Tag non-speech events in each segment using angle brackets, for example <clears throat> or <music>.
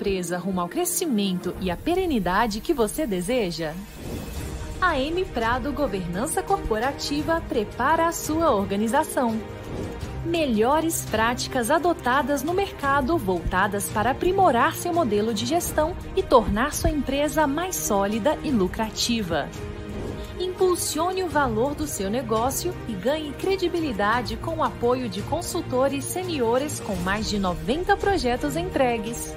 empresa rumo ao crescimento e à perenidade que você deseja? A M Prado Governança Corporativa prepara a sua organização. Melhores práticas adotadas no mercado voltadas para aprimorar seu modelo de gestão e tornar sua empresa mais sólida e lucrativa. Impulsione o valor do seu negócio e ganhe credibilidade com o apoio de consultores seniores com mais de 90 projetos entregues.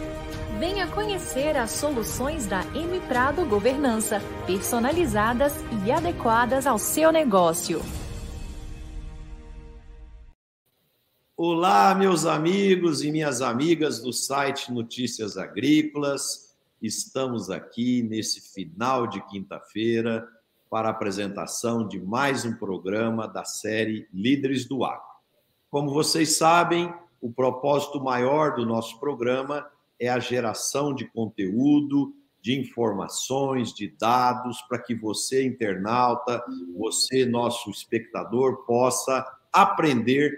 Venha conhecer as soluções da M Prado Governança, personalizadas e adequadas ao seu negócio. Olá, meus amigos e minhas amigas do site Notícias Agrícolas. Estamos aqui nesse final de quinta-feira para a apresentação de mais um programa da série Líderes do Agro. Como vocês sabem, o propósito maior do nosso programa é a geração de conteúdo, de informações, de dados, para que você, internauta, você, nosso espectador, possa aprender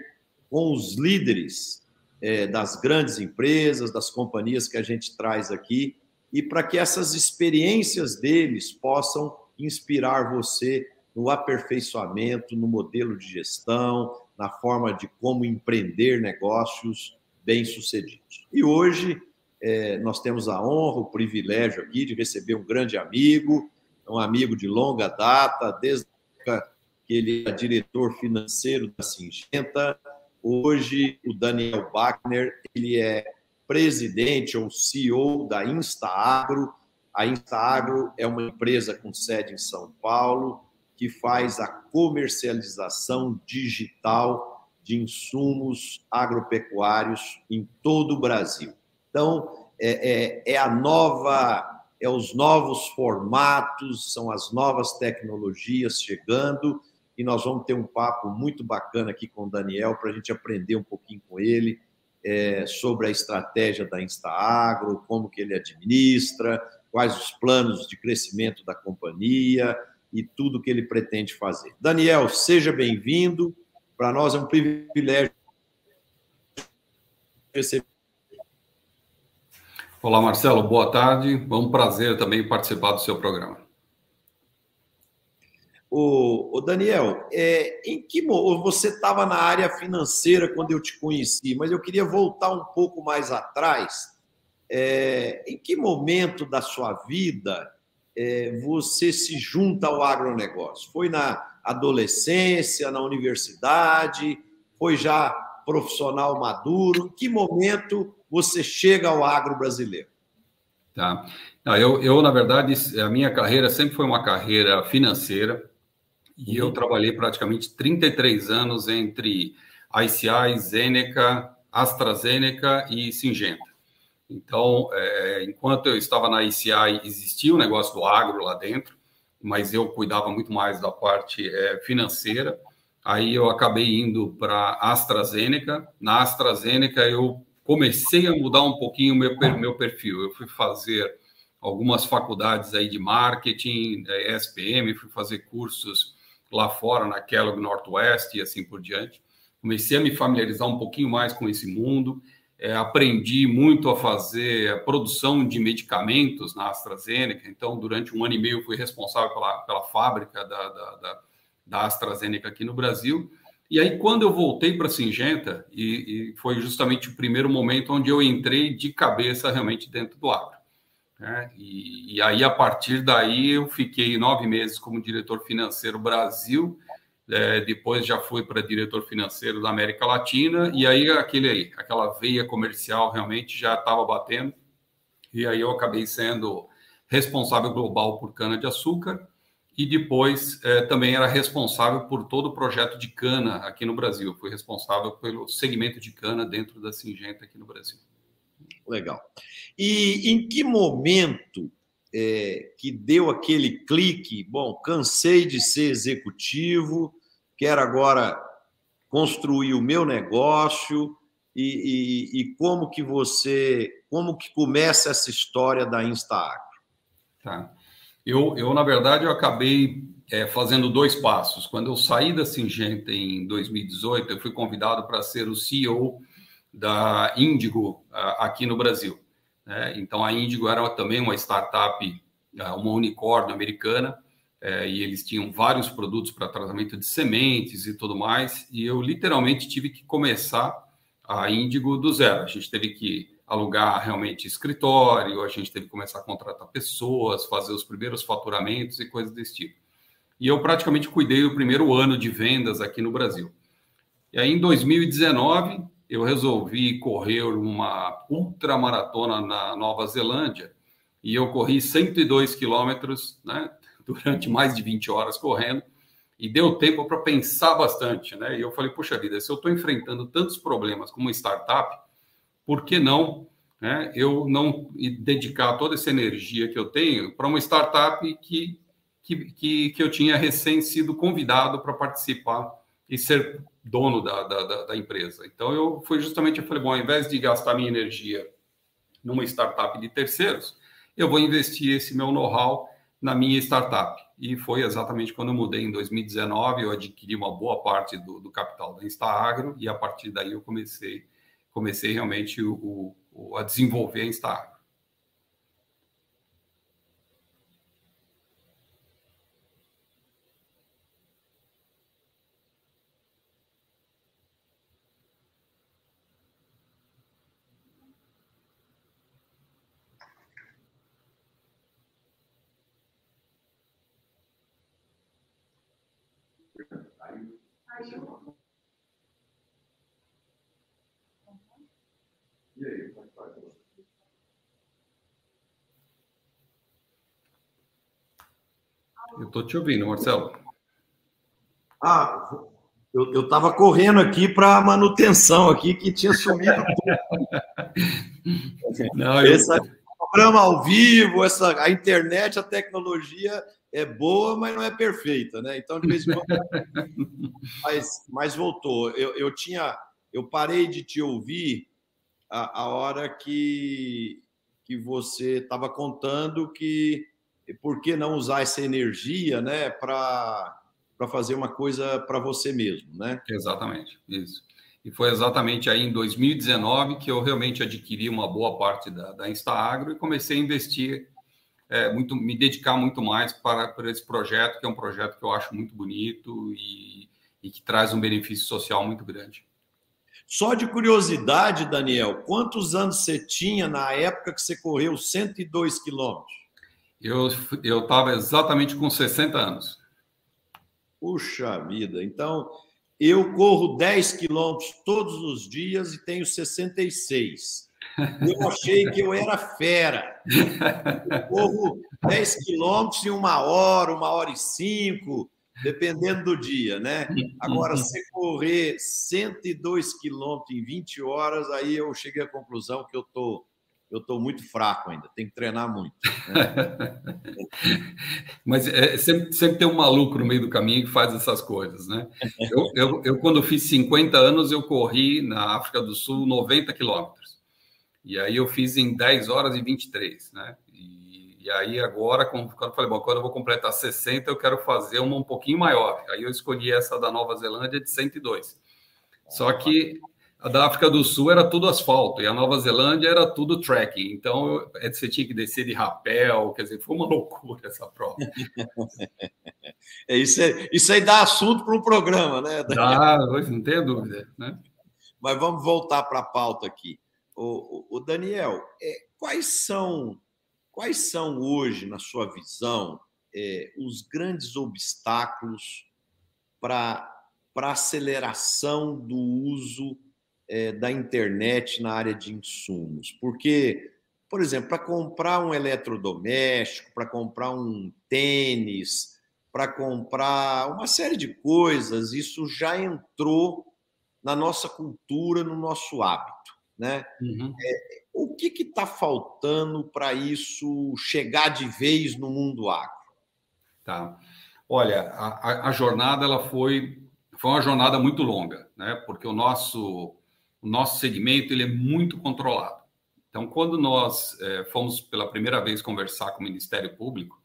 com os líderes é, das grandes empresas, das companhias que a gente traz aqui, e para que essas experiências deles possam inspirar você no aperfeiçoamento, no modelo de gestão, na forma de como empreender negócios bem-sucedidos. E hoje é, nós temos a honra, o privilégio aqui de receber um grande amigo, um amigo de longa data, desde que ele é diretor financeiro da Singenta. Hoje, o Daniel Bachner, ele é presidente ou CEO da InstaAgro. A InstaAgro é uma empresa com sede em São Paulo que faz a comercialização digital de insumos agropecuários em todo o Brasil. Então, é, é, é a nova, é os novos formatos, são as novas tecnologias chegando e nós vamos ter um papo muito bacana aqui com o Daniel para a gente aprender um pouquinho com ele é, sobre a estratégia da InstaAgro, como que ele administra, quais os planos de crescimento da companhia e tudo que ele pretende fazer. Daniel, seja bem-vindo. Para nós é um privilégio receber Olá, Marcelo, boa tarde. É um prazer também participar do seu programa. O, o Daniel, é, em que você estava na área financeira quando eu te conheci, mas eu queria voltar um pouco mais atrás. É, em que momento da sua vida é, você se junta ao agronegócio? Foi na adolescência, na universidade? Foi já profissional maduro? Em que momento você chega ao agro brasileiro? Tá. eu, eu, na verdade, a minha carreira sempre foi uma carreira financeira e uhum. eu trabalhei praticamente 33 anos entre ICI, Zeneca, AstraZeneca e Singenta. Então, é, enquanto eu estava na ICI, existia o negócio do agro lá dentro, mas eu cuidava muito mais da parte é, financeira. Aí eu acabei indo para AstraZeneca. Na AstraZeneca, eu comecei a mudar um pouquinho o meu, meu perfil. Eu fui fazer algumas faculdades aí de marketing, SPM, fui fazer cursos lá fora, na Kellogg Northwest e assim por diante. Comecei a me familiarizar um pouquinho mais com esse mundo. É, aprendi muito a fazer a produção de medicamentos na AstraZeneca. Então, durante um ano e meio, fui responsável pela, pela fábrica da, da, da, da AstraZeneca aqui no Brasil. E aí, quando eu voltei para a Singenta, e, e, foi justamente o primeiro momento onde eu entrei de cabeça realmente dentro do agro. Né? E, e, aí, a partir daí, eu fiquei nove meses como diretor financeiro Brasil, é, depois já fui para diretor financeiro da América Latina, e aí aquele, aquela veia comercial realmente já estava batendo, e aí eu acabei sendo responsável global por cana-de-açúcar, e depois é, também era responsável por todo o projeto de cana aqui no Brasil. Fui responsável pelo segmento de cana dentro da Singenta aqui no Brasil. Legal. E em que momento é, que deu aquele clique? Bom, cansei de ser executivo, quero agora construir o meu negócio e, e, e como que você, como que começa essa história da InstaAgro? Tá. Eu, eu, na verdade, eu acabei é, fazendo dois passos. Quando eu saí da Singenta em 2018, eu fui convidado para ser o CEO da Índigo aqui no Brasil. Né? Então, a Índigo era também uma startup, uma unicórnio americana, é, e eles tinham vários produtos para tratamento de sementes e tudo mais, e eu literalmente tive que começar a Índigo do zero. A gente teve que alugar realmente escritório, a gente teve que começar a contratar pessoas, fazer os primeiros faturamentos e coisas desse tipo. E eu praticamente cuidei do primeiro ano de vendas aqui no Brasil. E aí, em 2019, eu resolvi correr uma ultramaratona na Nova Zelândia e eu corri 102 quilômetros, né, <laughs> durante mais de 20 horas correndo, e deu tempo para pensar bastante, né? E eu falei, puxa vida, se eu estou enfrentando tantos problemas como startup, por que não né, eu não dedicar toda essa energia que eu tenho para uma startup que, que, que, que, eu tinha recém sido convidado para participar e ser dono da, da, da, empresa. Então, eu fui justamente, eu falei, bom, ao invés de gastar minha energia numa startup de terceiros, eu vou investir esse meu know-how na minha startup. E foi exatamente quando eu mudei em 2019, eu adquiri uma boa parte do, do capital da InstaAgro e a partir daí eu comecei comecei realmente o, o, a desenvolver a Instar. Eu estou te ouvindo, Marcelo. Ah, eu estava correndo aqui para manutenção aqui, que tinha sumido. <laughs> Não, eu... Esse programa ao vivo, essa, a internet, a tecnologia é boa, mas não é perfeita, né? Então, de vez em quando. <laughs> mas, mas voltou. Eu, eu tinha. Eu parei de te ouvir a, a hora que, que você estava contando que por que não usar essa energia né, para fazer uma coisa para você mesmo, né? Exatamente, isso. E foi exatamente aí em 2019 que eu realmente adquiri uma boa parte da, da InstaAgro e comecei a investir, é, muito, me dedicar muito mais para, para esse projeto, que é um projeto que eu acho muito bonito e, e que traz um benefício social muito grande. Só de curiosidade, Daniel, quantos anos você tinha na época que você correu 102 quilômetros? Eu estava exatamente com 60 anos. Puxa vida, então eu corro 10 quilômetros todos os dias e tenho 66. Eu achei que eu era fera. Eu corro 10 quilômetros em uma hora, uma hora e cinco, dependendo do dia, né? Agora, se correr 102 quilômetros em 20 horas, aí eu cheguei à conclusão que eu estou eu estou muito fraco ainda, tenho que treinar muito. Né? <laughs> Mas é, sempre, sempre tem um maluco no meio do caminho que faz essas coisas, né? Eu, eu, eu, quando fiz 50 anos, eu corri na África do Sul 90 quilômetros. E aí eu fiz em 10 horas e 23, né? E, e aí agora, quando eu falei, bom, quando eu vou completar 60, eu quero fazer uma um pouquinho maior. Aí eu escolhi essa da Nova Zelândia de 102. Só que a da África do Sul era tudo asfalto e a Nova Zelândia era tudo trekking. Então é, você tinha que descer de rapel, quer dizer, foi uma <laughs> loucura essa prova. <laughs> é, isso, é, isso aí dá assunto para um programa, né? Dá, não tenho dúvida. Né? Mas vamos voltar para a pauta aqui. O, o, o Daniel, é, quais são quais são hoje, na sua visão, é, os grandes obstáculos para a aceleração do uso é, da internet na área de insumos. Porque, por exemplo, para comprar um eletrodoméstico, para comprar um tênis, para comprar uma série de coisas, isso já entrou na nossa cultura, no nosso hábito. Né? Uhum. É, O que está faltando para isso chegar de vez no mundo agro? Tá. Olha, a, a, jornada ela foi, foi uma jornada muito longa, né? Porque o nosso, o nosso segmento ele é muito controlado. Então, quando nós é, fomos pela primeira vez conversar com o Ministério Público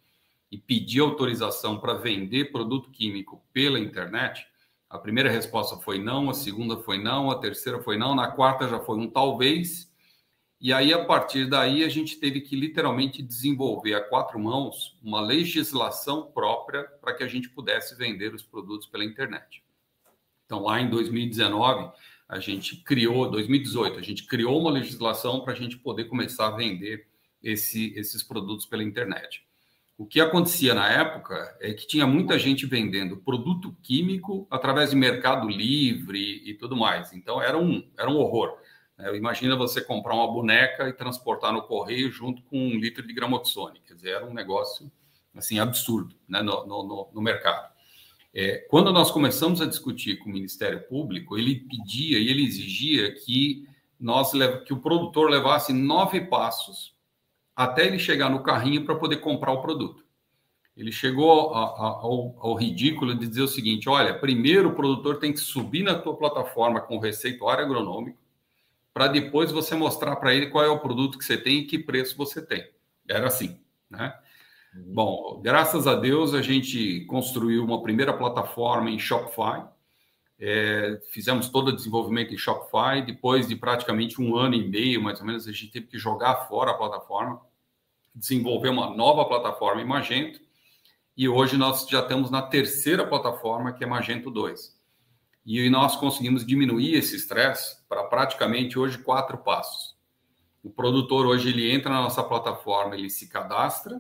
e pedir autorização para vender produto químico pela internet, a primeira resposta foi não, a segunda foi não, a terceira foi não, na quarta já foi um talvez. E aí, a partir daí, a gente teve que literalmente desenvolver a quatro mãos uma legislação própria para que a gente pudesse vender os produtos pela internet. Então, lá em 2019, a gente criou, 2018, a gente criou uma legislação para a gente poder começar a vender esse, esses produtos pela internet. O que acontecia na época é que tinha muita gente vendendo produto químico através de mercado livre e tudo mais. Então era um, era um horror. Né? Imagina você comprar uma boneca e transportar no correio junto com um litro de gramoxone. Quer dizer, era um negócio assim absurdo né? no, no, no mercado. É, quando nós começamos a discutir com o Ministério Público, ele pedia e ele exigia que nós que o produtor levasse nove passos até ele chegar no carrinho para poder comprar o produto. Ele chegou a, a, ao, ao, ridículo de dizer o seguinte: olha, primeiro o produtor tem que subir na tua plataforma com o receituário agronômico, para depois você mostrar para ele qual é o produto que você tem e que preço você tem. Era assim, né? Uhum. Bom, graças a Deus a gente construiu uma primeira plataforma em Shopify. É, fizemos todo o desenvolvimento em Shopify. Depois de praticamente um ano e meio, mais ou menos, a gente teve que jogar fora a plataforma desenvolver uma nova plataforma em Magento e hoje nós já estamos na terceira plataforma, que é Magento 2. E nós conseguimos diminuir esse estresse para praticamente hoje quatro passos. O produtor hoje ele entra na nossa plataforma, ele se cadastra,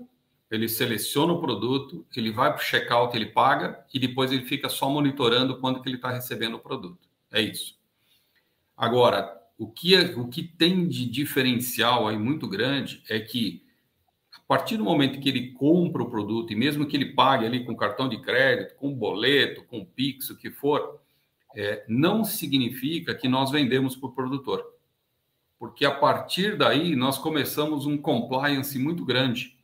ele seleciona o produto, ele vai para o checkout, ele paga e depois ele fica só monitorando quando que ele está recebendo o produto. É isso. Agora, o que, é, o que tem de diferencial aí muito grande é que partir do momento que ele compra o produto, e mesmo que ele pague ali com cartão de crédito, com boleto, com Pix, o que for, é, não significa que nós vendemos para o produtor. Porque a partir daí nós começamos um compliance muito grande.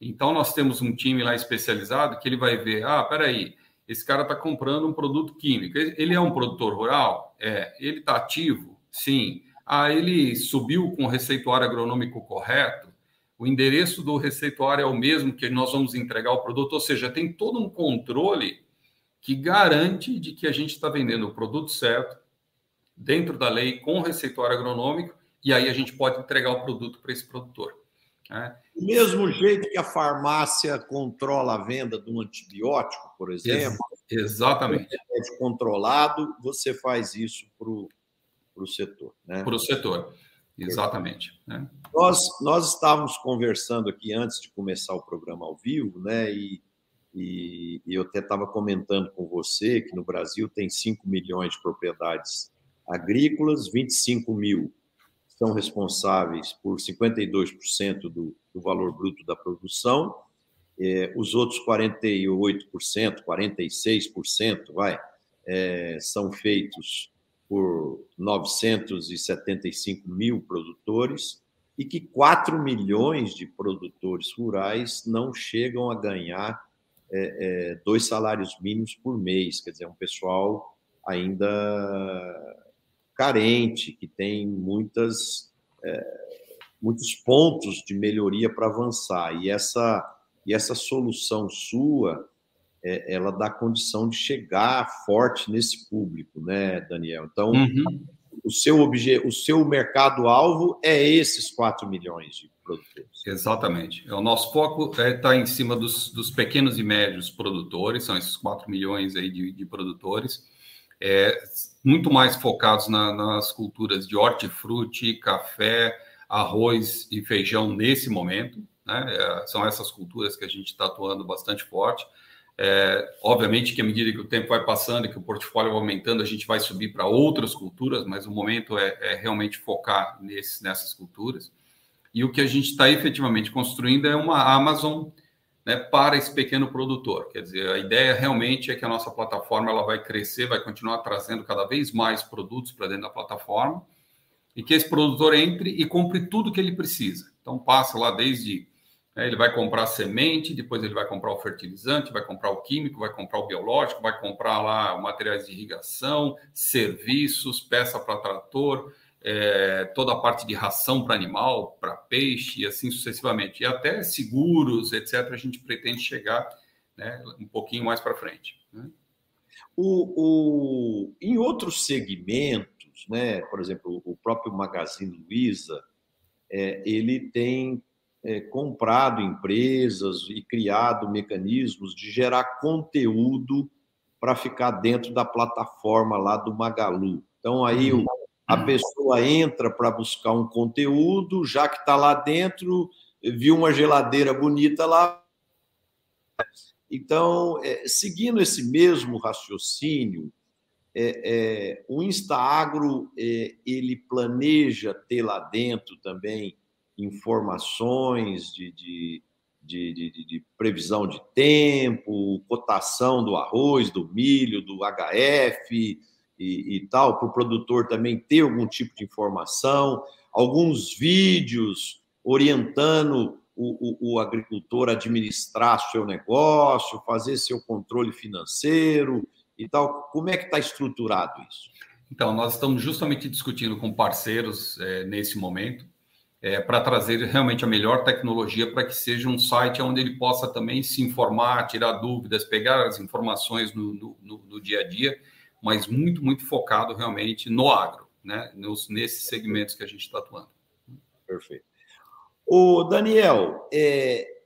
Então nós temos um time lá especializado que ele vai ver, ah, peraí, esse cara está comprando um produto químico. Ele é um produtor rural? É. Ele está ativo? Sim. Ah, ele subiu com o receituário agronômico correto? o endereço do receituário é o mesmo que nós vamos entregar o produto, ou seja, tem todo um controle que garante de que a gente está vendendo o produto certo, dentro da lei, com o receituário agronômico, e aí a gente pode entregar o produto para esse produtor. Né? Do mesmo jeito que a farmácia controla a venda de um antibiótico, por exemplo, Ex exatamente. É controlado, você faz isso para o setor. Né? Para o setor. Exatamente. Né? Nós, nós estávamos conversando aqui antes de começar o programa ao vivo, né? E, e, e eu até estava comentando com você que no Brasil tem 5 milhões de propriedades agrícolas, 25 mil são responsáveis por 52% do, do valor bruto da produção, é, os outros 48%, 46%, vai, é, são feitos por 975 mil produtores e que 4 milhões de produtores rurais não chegam a ganhar é, dois salários mínimos por mês. Quer dizer, um pessoal ainda carente, que tem muitas, é, muitos pontos de melhoria para avançar. E essa, e essa solução sua é, ela dá condição de chegar forte nesse público, né, Daniel? Então, uhum. o, seu obje, o seu mercado-alvo é esses 4 milhões de produtores. Exatamente. É, o nosso foco está é, tá em cima dos, dos, pequenos e médios produtores, são esses 4 milhões aí de, de produtores, é, muito mais focados na, nas culturas de hortifruti, café, arroz e feijão nesse momento. Né? É, são essas culturas que a gente está atuando bastante forte. É, obviamente que à medida que o tempo vai passando e que o portfólio vai aumentando, a gente vai subir para outras culturas, mas o momento é, é realmente focar nesse, nessas culturas. E o que a gente está efetivamente construindo é uma Amazon né, para esse pequeno produtor. Quer dizer, a ideia realmente é que a nossa plataforma ela vai crescer, vai continuar trazendo cada vez mais produtos para dentro da plataforma, e que esse produtor entre e compre tudo que ele precisa. Então, passa lá desde. Né, ele vai comprar semente, depois ele vai comprar o fertilizante, vai comprar o químico, vai comprar o biológico, vai comprar lá materiais de irrigação, serviços, peça para trator, é, toda a parte de ração para animal, para peixe e assim sucessivamente. E até seguros, etc., a gente pretende chegar né, um pouquinho mais para frente. Né? O, o, em outros segmentos, né, por exemplo, o próprio Magazine Luiza, é, ele tem é, comprado empresas e criado mecanismos de gerar conteúdo para ficar dentro da plataforma lá do Magalu. Então, aí o, a pessoa entra para buscar um conteúdo, já que está lá dentro, viu uma geladeira bonita lá, então, é, seguindo esse mesmo raciocínio, é, é, o Instaagro é, ele planeja ter lá dentro também informações de, de, de, de, previsão de tempo, cotação do arroz, do milho, do HF e, e tal, para o produtor também ter algum tipo de informação, alguns vídeos orientando o, o, o agricultor administrar seu negócio, fazer seu controle financeiro e tal. Como é que está estruturado isso? Então, nós estamos justamente discutindo com parceiros é, nesse momento é, para trazer realmente a melhor tecnologia para que seja um site onde ele possa também se informar, tirar dúvidas, pegar as informações no, no, no dia a dia, mas muito, muito focado realmente no agro, né? Nos, nesses segmentos que a gente está atuando. Perfeito. O Daniel, é,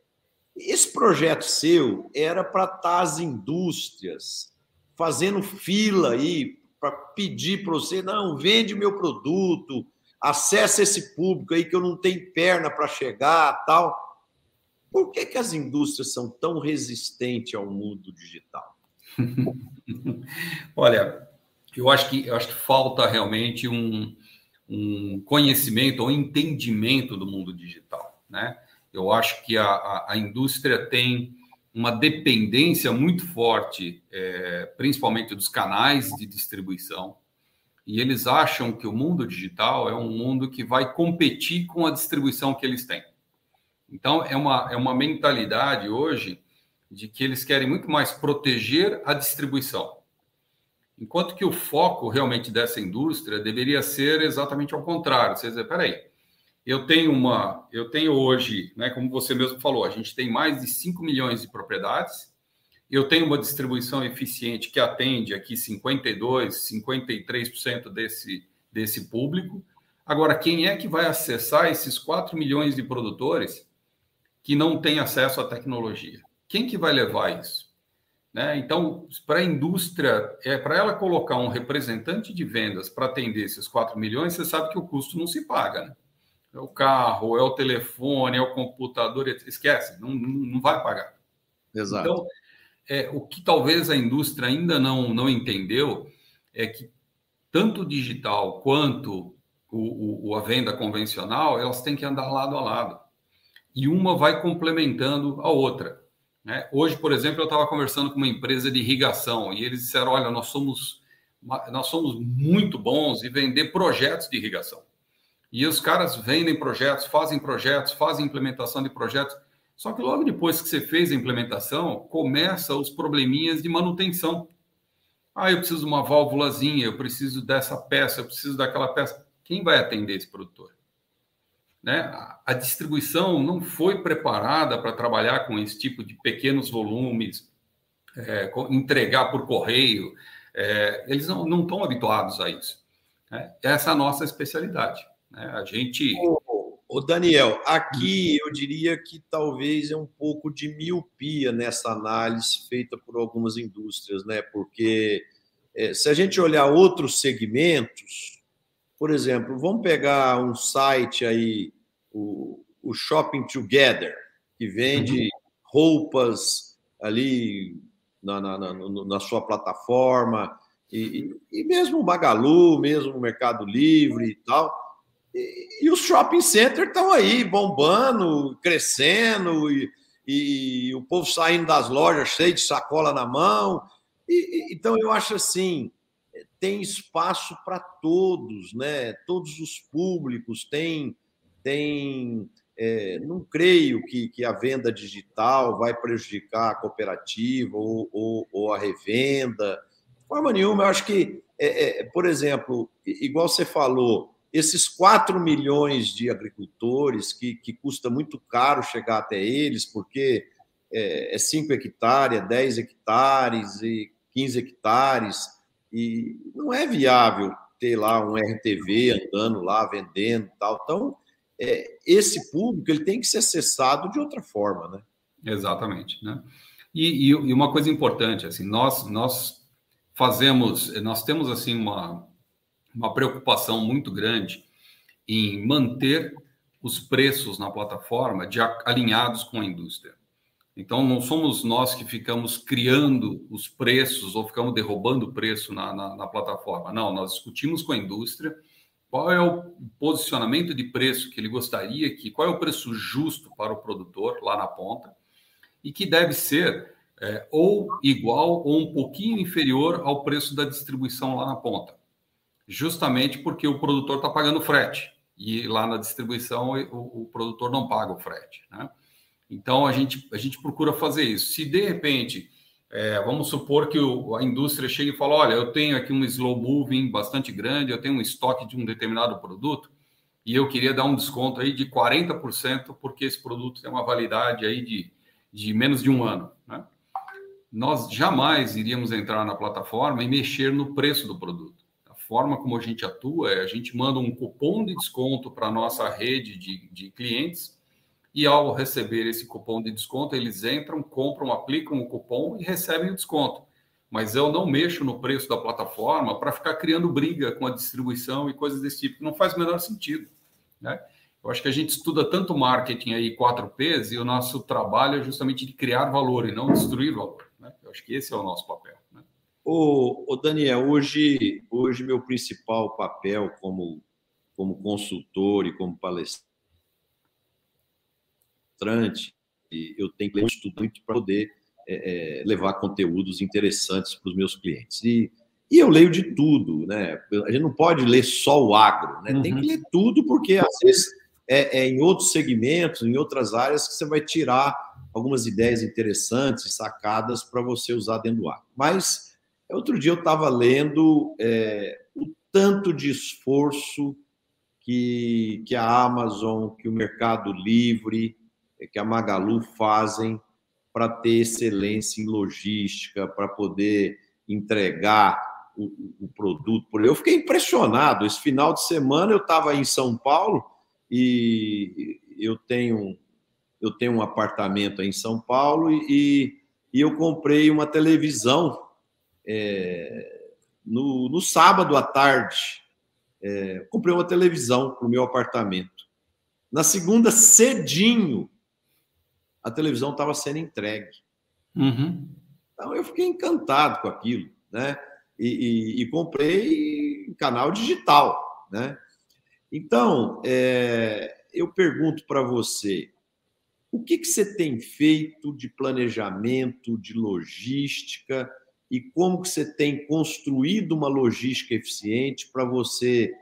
esse projeto seu era para estar tá as indústrias fazendo fila aí para pedir para você, não, vende meu produto, acessa esse público aí que eu não tenho perna para chegar, tal. Por que, que as indústrias são tão resistentes ao mundo digital? <laughs> Olha, eu acho que eu acho que falta realmente um, um conhecimento ou entendimento do mundo digital, né? Eu acho que a, a, a indústria tem uma dependência muito forte, é, principalmente dos canais de distribuição, e eles acham que o mundo digital é um mundo que vai competir com a distribuição que eles têm. Então, é uma, é uma mentalidade hoje de que eles querem muito mais proteger a distribuição. Enquanto que o foco realmente dessa indústria deveria ser exatamente ao contrário. Você dizer, peraí, eu tenho uma, eu tenho hoje, né, como você mesmo falou, a gente tem mais de 5 milhões de propriedades, eu tenho uma distribuição eficiente que atende aqui 52, 53% desse, desse público. Agora, quem é que vai acessar esses 4 milhões de produtores que não têm acesso à tecnologia? Quem que vai levar isso? Né? Então, para a indústria, é para ela colocar um representante de vendas para atender esses 4 milhões, você sabe que o custo não se paga. Né? É o carro, é o telefone, é o computador, esquece, não, não vai pagar. Exato. Então, é, o que talvez a indústria ainda não, não entendeu é que tanto o digital quanto o, o, a venda convencional, elas têm que andar lado a lado. E uma vai complementando a outra. Né? Hoje, por exemplo, eu estava conversando com uma empresa de irrigação e eles disseram: olha, nós somos, nós somos muito bons em vender projetos de irrigação. E os caras vendem projetos, fazem projetos, fazem implementação de projetos. Só que logo depois que você fez a implementação, começa os probleminhas de manutenção. Ah, eu preciso de uma válvulazinha, eu preciso dessa peça, eu preciso daquela peça. Quem vai atender esse produtor? Né? A distribuição não foi preparada para trabalhar com esse tipo de pequenos volumes, é, entregar por correio. É, eles não, não estão habituados a isso. Né? Essa é a nossa especialidade. Né? A gente. O Daniel, aqui eu diria que talvez é um pouco de miopia nessa análise feita por algumas indústrias, né? Porque é, se a gente olhar outros segmentos, por exemplo, vamos pegar um site aí, o, o Shopping Together, que vende uhum. roupas ali na, na, na, na sua plataforma, e, e, mesmo o Magalu, mesmo o Mercado Livre e tal. E, e os shopping centers estão aí bombando, crescendo, e, e, o povo saindo das lojas cheio de sacola na mão. Então eu acho assim, tem espaço para todos, né? Todos os públicos têm, têm é, não creio que, que a venda digital vai prejudicar a cooperativa ou, ou, ou a revenda. De forma nenhuma, eu acho que, é, é, por exemplo, igual você falou, esses 4 milhões de agricultores que, que custa muito caro chegar até eles, porque é, 5 é hectares, 10 hectares e 15 hectares, e não é viável ter lá um RTV andando lá, vendendo tal. Então, é, esse público ele tem que ser acessado de outra forma, né? Exatamente, né? E, e, uma coisa importante, assim, nós nós fazemos, nós temos assim uma uma preocupação muito grande em manter os preços na plataforma de alinhados com a indústria. Então, não somos nós que ficamos criando os preços ou ficamos derrubando o preço na, na, na plataforma. Não, nós discutimos com a indústria qual é o posicionamento de preço que ele gostaria que, qual é o preço justo para o produtor lá na ponta, e que deve ser é, ou igual ou um pouquinho inferior ao preço da distribuição lá na ponta, justamente porque o produtor está pagando frete e lá na distribuição o, o, produtor não paga o frete. Né? Então a gente, a gente procura fazer isso. Se de repente é, vamos supor que o, a indústria chegue e fale: olha, eu tenho aqui um slow moving bastante grande, eu tenho um estoque de um determinado produto e eu queria dar um desconto aí de 40% porque esse produto tem uma validade aí de, de menos de um ano. Né? Nós jamais iríamos entrar na plataforma e mexer no preço do produto. A forma como a gente atua é a gente manda um cupom de desconto para a nossa rede de, de clientes e ao receber esse cupom de desconto, eles entram, compram, aplicam o cupom e recebem o desconto. Mas eu não mexo no preço da plataforma para ficar criando briga com a distribuição e coisas desse tipo. Não faz o menor sentido. Né? Eu acho que a gente estuda tanto marketing aí, 4Ps, e o nosso trabalho é justamente de criar valor e não destruir valor. Né? Eu acho que esse é o nosso papel. Né? Ô, ô Daniel, hoje, hoje meu principal papel como, como consultor e como palestrante palestrante, eu tenho que ler muito para poder é, é, levar conteúdos interessantes para os meus clientes. E, e eu leio de tudo, né? A gente não pode ler só o agro, né? Uhum. Tem que ler tudo, porque às vezes é, é, em outros segmentos, em outras áreas, que você vai tirar algumas ideias interessantes, sacadas para você usar dentro do agro. Mas outro dia eu estava lendo é, o tanto de esforço que, que a Amazon, que o Mercado Livre, que a Magalu fazem para ter excelência em logística, para poder entregar o, o, produto. Eu fiquei impressionado. Esse final de semana eu estava em São Paulo e eu tenho eu tenho um apartamento em São Paulo e, e eu comprei uma televisão é, no, no, sábado à tarde. É, comprei uma televisão para o meu apartamento. Na segunda, cedinho, a televisão estava sendo entregue. Uhum. Então eu fiquei encantado com aquilo, né? E, e, e comprei canal digital, né? Então é, eu pergunto para você, o que, que você tem feito de planejamento, de logística e como que você tem construído uma logística eficiente para você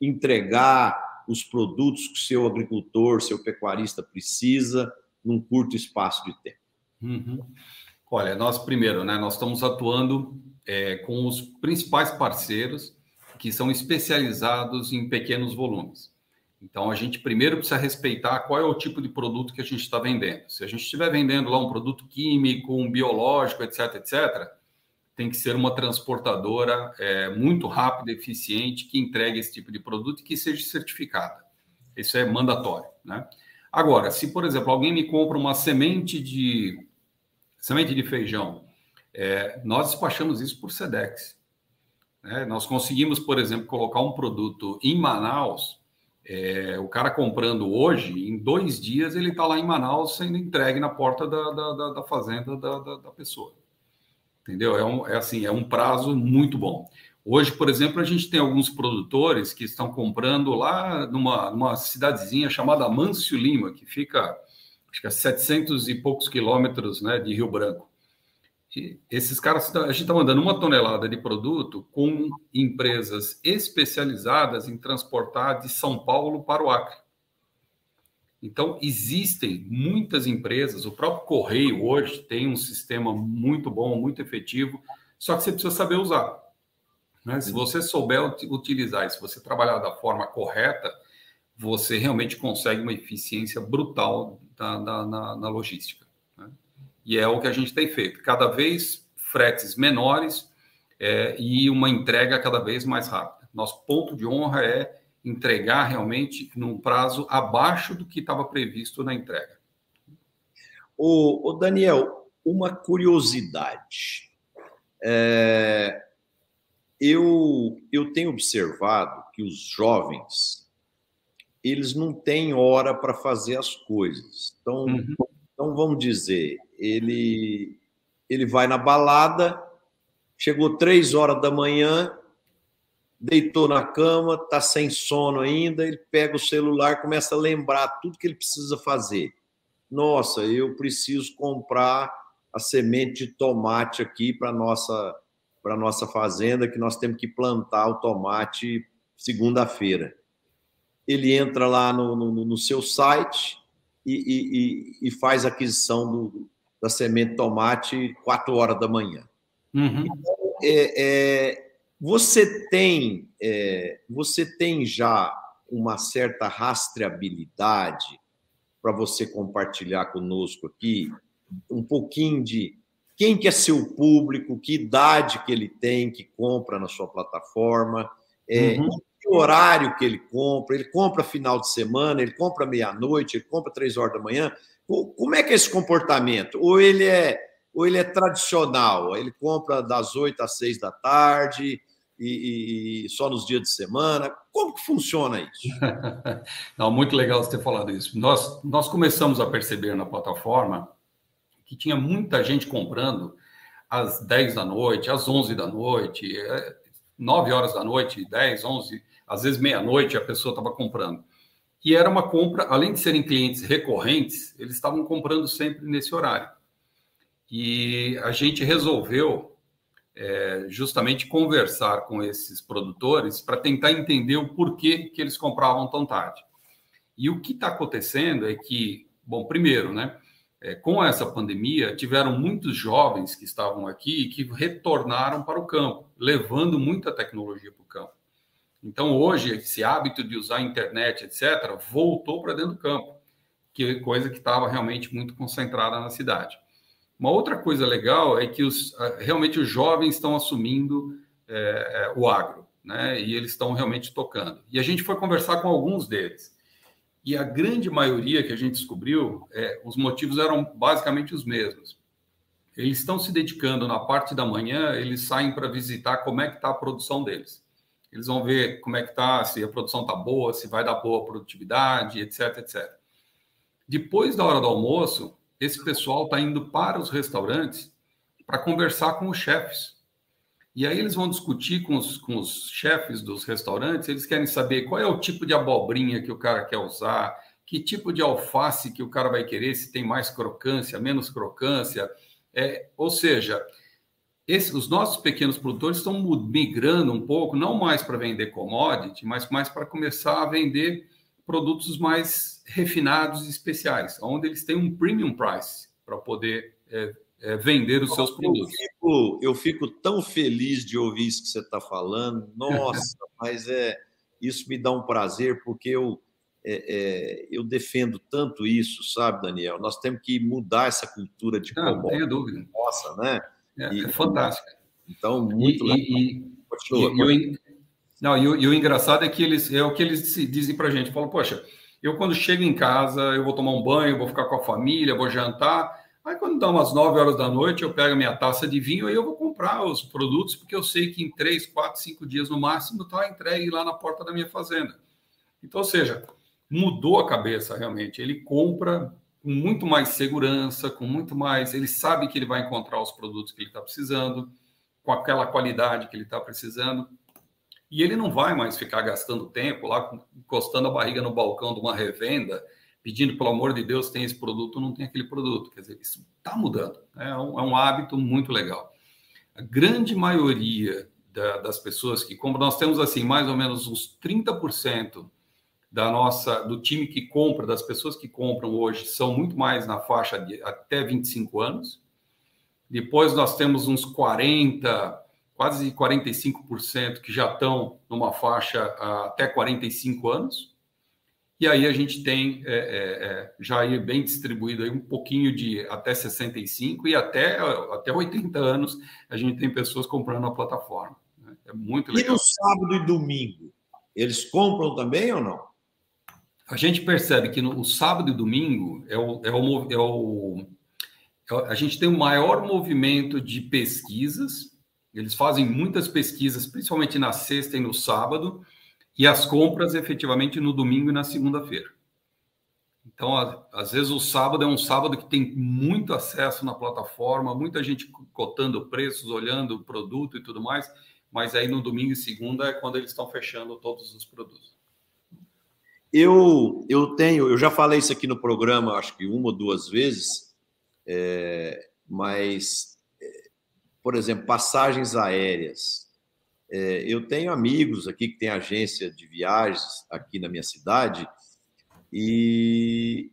entregar os produtos que o seu agricultor, seu pecuarista precisa num curto espaço de tempo? Uhum. Olha, nós primeiro, né, nós estamos atuando é, com os principais parceiros que são especializados em pequenos volumes. Então, a gente primeiro precisa respeitar qual é o tipo de produto que a gente está vendendo. Se a gente estiver vendendo lá um produto químico, um biológico, etc., etc., tem que ser uma transportadora é, muito rápida, eficiente, que entregue esse tipo de produto e que seja certificada. Isso é mandatório, né? Agora, se, por exemplo, alguém me compra uma semente de semente de feijão, é, nós despachamos isso por SEDEX. Né? Nós conseguimos, por exemplo, colocar um produto em Manaus, é, o cara comprando hoje, em dois dias ele está lá em Manaus sendo entregue na porta da, da, da fazenda da, da, da, pessoa. Entendeu? É, um, é assim, é um prazo muito bom. Hoje, por exemplo, a gente tem alguns produtores que estão comprando lá numa, numa cidadezinha chamada Mâncio Lima, que fica, acho que a 700 e poucos quilômetros né, de Rio Branco. que esses caras, a gente está mandando uma tonelada de produto com empresas especializadas em transportar de São Paulo para o Acre. Então, existem muitas empresas, o próprio Correio hoje tem um sistema muito bom, muito efetivo, só que você precisa saber usar. Né? Se você souber utilizar e se você trabalhar da forma correta, você realmente consegue uma eficiência brutal da, na, na, logística. Né? E é o que a gente tem feito. Cada vez fretes menores é, e uma entrega cada vez mais rápida. Nosso ponto de honra é entregar realmente num prazo abaixo do que estava previsto na entrega. O, o Daniel, uma curiosidade. É, eu, eu tenho observado que os jovens eles não têm hora para fazer as coisas. Então, uhum. então, vamos dizer, ele, ele vai na balada, chegou três horas da manhã, deitou na cama, está sem sono ainda, ele pega o celular, começa a lembrar tudo que ele precisa fazer. Nossa, eu preciso comprar a semente de tomate aqui para nossa para nossa fazenda, que nós temos que plantar o tomate segunda-feira. Ele entra lá no, no, no seu site e, e, e, faz a aquisição do, da semente tomate quatro horas da manhã. Uhum. Então, é, é você tem, é, você tem já uma certa rastreabilidade para você compartilhar conosco aqui um pouquinho de quem que é seu público, que idade que ele tem que compra na sua plataforma, é, uhum. que horário que ele compra, ele compra final de semana, ele compra meia-noite, ele compra três horas da manhã. Como é que é esse comportamento? Ou ele é, ou ele é tradicional, ele compra das oito às seis da tarde, e, e, só nos dias de semana? Como que funciona isso? <laughs> Não, muito legal você ter falado isso. Nós, nós começamos a perceber na plataforma que tinha muita gente comprando às 10 da noite, às 11 da noite, 9 é, horas da noite, 10, 11, às vezes meia-noite a pessoa estava comprando. E era uma compra, além de serem clientes recorrentes, eles estavam comprando sempre nesse horário. E a gente resolveu é, justamente conversar com esses produtores para tentar entender o porquê que eles compravam tão tarde. E o que está acontecendo é que, bom, primeiro, né, é, com essa pandemia, tiveram muitos jovens que estavam aqui que retornaram para o campo, levando muita tecnologia para o campo. Então, hoje, esse hábito de usar a internet, etc., voltou para dentro do campo, que coisa que estava realmente muito concentrada na cidade. Uma outra coisa legal é que os, realmente os jovens estão assumindo é, é, o agro, né? E eles estão realmente tocando. E a gente foi conversar com alguns deles. E a grande maioria que a gente descobriu, é, os motivos eram basicamente os mesmos. Eles estão se dedicando na parte da manhã, eles saem para visitar como é que está a produção deles. Eles vão ver como é que está, se a produção está boa, se vai dar boa produtividade, etc, etc. Depois da hora do almoço, esse pessoal está indo para os restaurantes para conversar com os chefes. E aí eles vão discutir com os, com os chefes dos restaurantes, eles querem saber qual é o tipo de abobrinha que o cara quer usar, que tipo de alface que o cara vai querer, se tem mais crocância, menos crocância. É, ou seja, esse, os nossos pequenos produtores estão migrando um pouco, não mais para vender commodity, mas mais para começar a vender produtos mais refinados e especiais, onde eles têm um premium price para poder é, é, vender os seus produtos. Eu fico, eu fico, tão feliz de ouvir isso que você está falando. Nossa, <laughs> mas é isso me dá um prazer porque eu é, é, eu defendo tanto isso, sabe, Daniel? Nós temos que mudar essa cultura de Não, não tenha dúvida. Nossa, né? É, e, é fantástica. Então, muito e, legal. E, Continua, e, não, e o, e o, engraçado é que eles é o que eles dizem para a gente. Falam, poxa, eu quando chego em casa, eu vou tomar um banho, vou ficar com a família, vou jantar. Aí quando dá umas 9 horas da noite, eu pego a minha taça de vinho e eu vou comprar os produtos, porque eu sei que em 3, 4, 5 dias no máximo está entregue lá na porta da minha fazenda. Então, ou seja, mudou a cabeça realmente. Ele compra com muito mais segurança, com muito mais. Ele sabe que ele vai encontrar os produtos que ele está precisando, com aquela qualidade que ele está precisando. E ele não vai mais ficar gastando tempo lá, encostando a barriga no balcão de uma revenda, pedindo, pelo amor de Deus, tem esse produto, não tem aquele produto. Quer dizer, isso está mudando. É um, é um, hábito muito legal. A grande maioria da, das pessoas que compram, nós temos assim, mais ou menos uns 30% da nossa, do time que compra, das pessoas que compram hoje, são muito mais na faixa de até 25 anos. Depois nós temos uns 40, quase 45% que já estão numa faixa até 45 anos. E aí a gente tem é, é, é, já bem distribuído aí um pouquinho de até 65 e até, até 80 anos a gente tem pessoas comprando a plataforma. Né? É muito legal. E no sábado e domingo, eles compram também ou não? A gente percebe que no sábado e domingo é o, é o, é o a gente tem o maior movimento de pesquisas. Eles fazem muitas pesquisas, principalmente na sexta e no sábado, e as compras efetivamente no domingo e na segunda-feira. Então, às vezes o sábado é um sábado que tem muito acesso na plataforma, muita gente cotando preços, olhando o produto e tudo mais, mas aí no domingo e segunda é quando eles estão fechando todos os produtos. Eu, eu tenho, eu já falei isso aqui no programa, acho que uma ou duas vezes, é, mas, é, por exemplo, passagens aéreas. É, eu tenho amigos aqui que têm agência de viagens aqui na minha cidade e,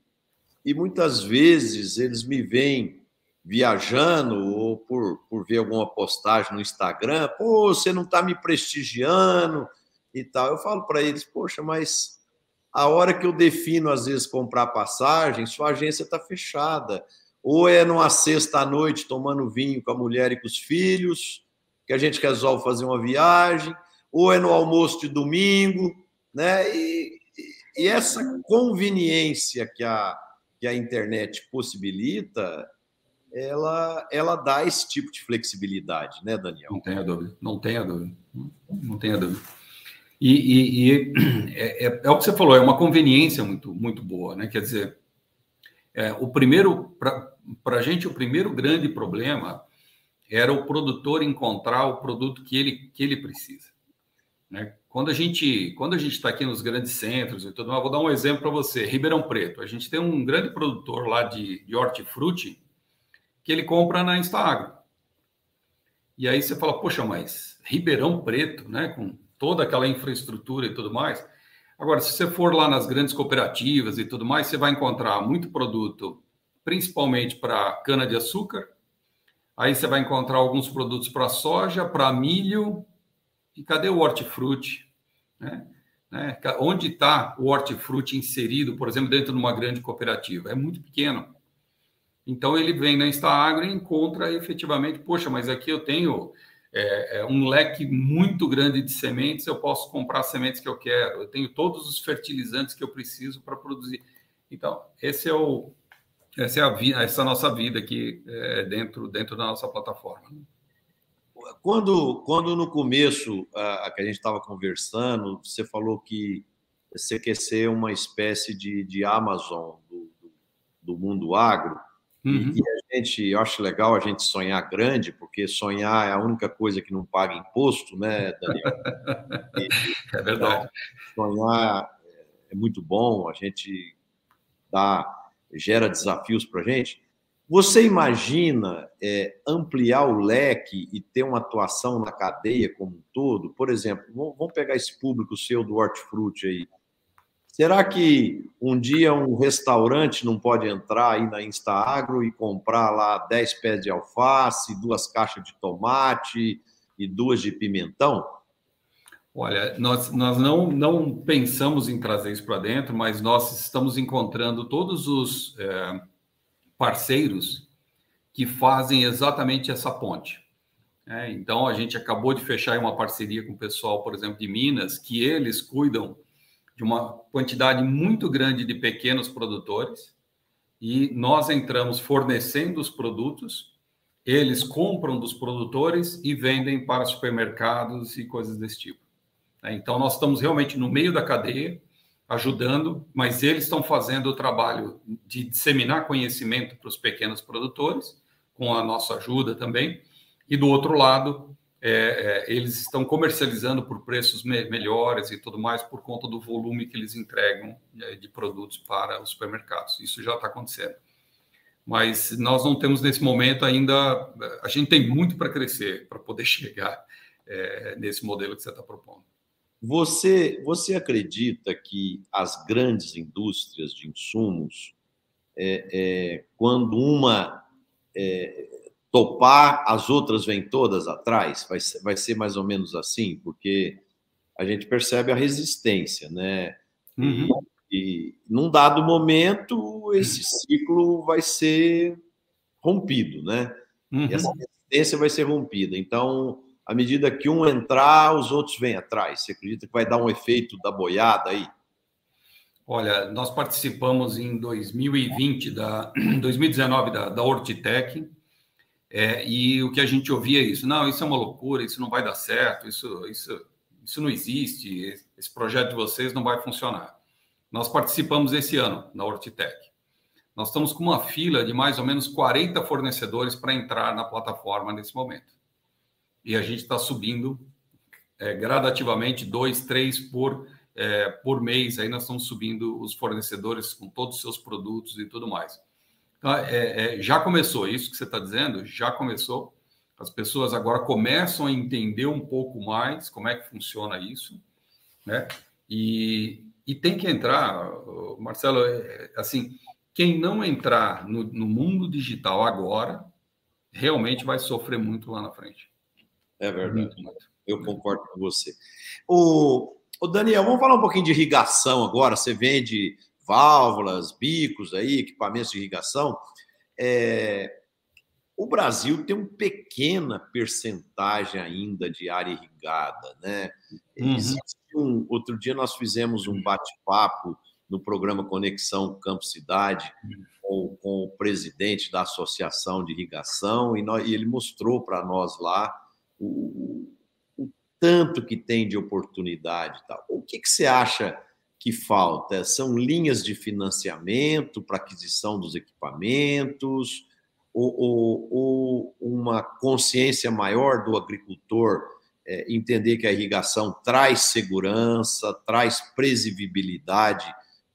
e muitas vezes eles me veem viajando ou por, por ver alguma postagem no Instagram, pô, você não está me prestigiando e tal. Eu falo para eles, poxa, mas a hora que eu defino, às vezes, comprar passagem, sua agência está fechada. Ou é numa sexta-noite tomando vinho com a mulher e com os filhos, que a gente resolve fazer uma viagem, ou é no almoço de domingo, né? E, e essa conveniência que a, que a internet possibilita, ela, ela dá esse tipo de flexibilidade, né, Daniel? Não tenha dúvida, não tenha dúvida, não tenha dúvida. E, e, e <clears throat> é, é, é, o que você falou, é uma conveniência muito, muito boa, né? Quer dizer, é, o primeiro, para a gente, o primeiro grande problema era o produtor encontrar o produto que ele, que ele precisa. Né? Quando a gente quando a gente está aqui nos grandes centros e tudo mais, vou dar um exemplo para você. Ribeirão Preto, a gente tem um grande produtor lá de, de hortifruti que ele compra na Instaagro. E aí você fala, poxa, mas Ribeirão Preto, né, com toda aquela infraestrutura e tudo mais. Agora, se você for lá nas grandes cooperativas e tudo mais, você vai encontrar muito produto, principalmente para cana-de-açúcar, Aí você vai encontrar alguns produtos para soja, para milho. E cadê o hortifruti? Né? Né? Onde está o hortifruti inserido, por exemplo, dentro de uma grande cooperativa? É muito pequeno. Então ele vem na Instaagro e encontra efetivamente, poxa, mas aqui eu tenho é, é, um leque muito grande de sementes, eu posso comprar as sementes que eu quero, eu tenho todos os fertilizantes que eu preciso para produzir. Então, esse é o, essa é a vida, essa é a nossa vida aqui é, dentro, dentro da nossa plataforma. Quando, quando no começo a, a que a gente estava conversando, você falou que você quer ser uma espécie de, de Amazon do, do mundo agro. Uhum. E a gente, eu acho legal a gente sonhar grande, porque sonhar é a única coisa que não paga imposto, né, Daniel? E, <laughs> é verdade. Sonhar é muito bom, a gente dá gera desafios para a gente. Você imagina é, ampliar o leque e ter uma atuação na cadeia como um todo? Por exemplo, vamos pegar esse público seu do hortifruti aí. Será que um dia um restaurante não pode entrar aí na Instaagro e comprar lá 10 pés de alface, duas caixas de tomate e duas de pimentão? Olha, nós, nós não, não pensamos em trazer isso para dentro, mas nós estamos encontrando todos os é, parceiros que fazem exatamente essa ponte. É, então, a gente acabou de fechar uma parceria com o pessoal, por exemplo, de Minas, que eles cuidam de uma quantidade muito grande de pequenos produtores e nós entramos fornecendo os produtos, eles compram dos produtores e vendem para supermercados e coisas desse tipo. Né? Então, nós estamos realmente no meio da cadeia, ajudando, mas eles estão fazendo o trabalho de disseminar conhecimento para os pequenos produtores, com a nossa ajuda também. E do outro lado, é, é, eles estão comercializando por preços me melhores e tudo mais por conta do volume que eles entregam é, de produtos para os supermercados. Isso já está acontecendo. Mas nós não temos nesse momento ainda. A gente tem muito para crescer para poder <laughs> chegar é, nesse modelo que você está propondo. Você, você acredita que as grandes indústrias de insumos, é, é, quando uma é, topar, as outras vêm todas atrás? Vai ser, vai ser mais ou menos assim? Porque a gente percebe a resistência, né? Uhum. E, e num dado momento, esse ciclo vai ser rompido, né? Uhum. Essa resistência vai ser rompida. Então, à medida que um entrar, os outros vêm atrás. Você acredita que vai dar um efeito da boiada aí? Olha, nós participamos em 2020 da <clears throat> 2019 da, da é, e o que a gente ouvia é isso, não, isso é uma loucura, isso não vai dar certo, isso, isso, isso não existe, esse projeto de vocês não vai funcionar. Nós participamos esse ano na Ortitec. Nós estamos com uma fila de mais ou menos 40 fornecedores para entrar na plataforma nesse momento e a gente está subindo é, gradativamente dois, três por, é, por mês. Aí nós estamos subindo os fornecedores com todos os seus produtos e tudo mais. Então, é, é já começou isso que você está dizendo, já começou. As pessoas agora começam a entender um pouco mais como é que funciona isso, né? E, e tem que entrar, Marcelo, é, assim, quem não entrar no, no mundo digital agora, realmente vai sofrer muito lá na frente. É verdade. Eu concordo com você. O, o Daniel, vamos falar um pouquinho de irrigação agora. Você vende válvulas, bicos aí, equipamentos de irrigação. É, o Brasil tem uma pequena percentagem ainda de área irrigada, né? Uhum. Um, outro dia nós fizemos um bate-papo no programa Conexão Campo Cidade com, com, o presidente da Associação de Irrigação e, nós, e ele mostrou para nós lá o, o tanto que tem de oportunidade. Tal. O que, que você acha que falta? São linhas de financiamento para aquisição dos equipamentos? Ou, ou, ou, uma consciência maior do agricultor é, entender que a irrigação traz segurança, traz previsibilidade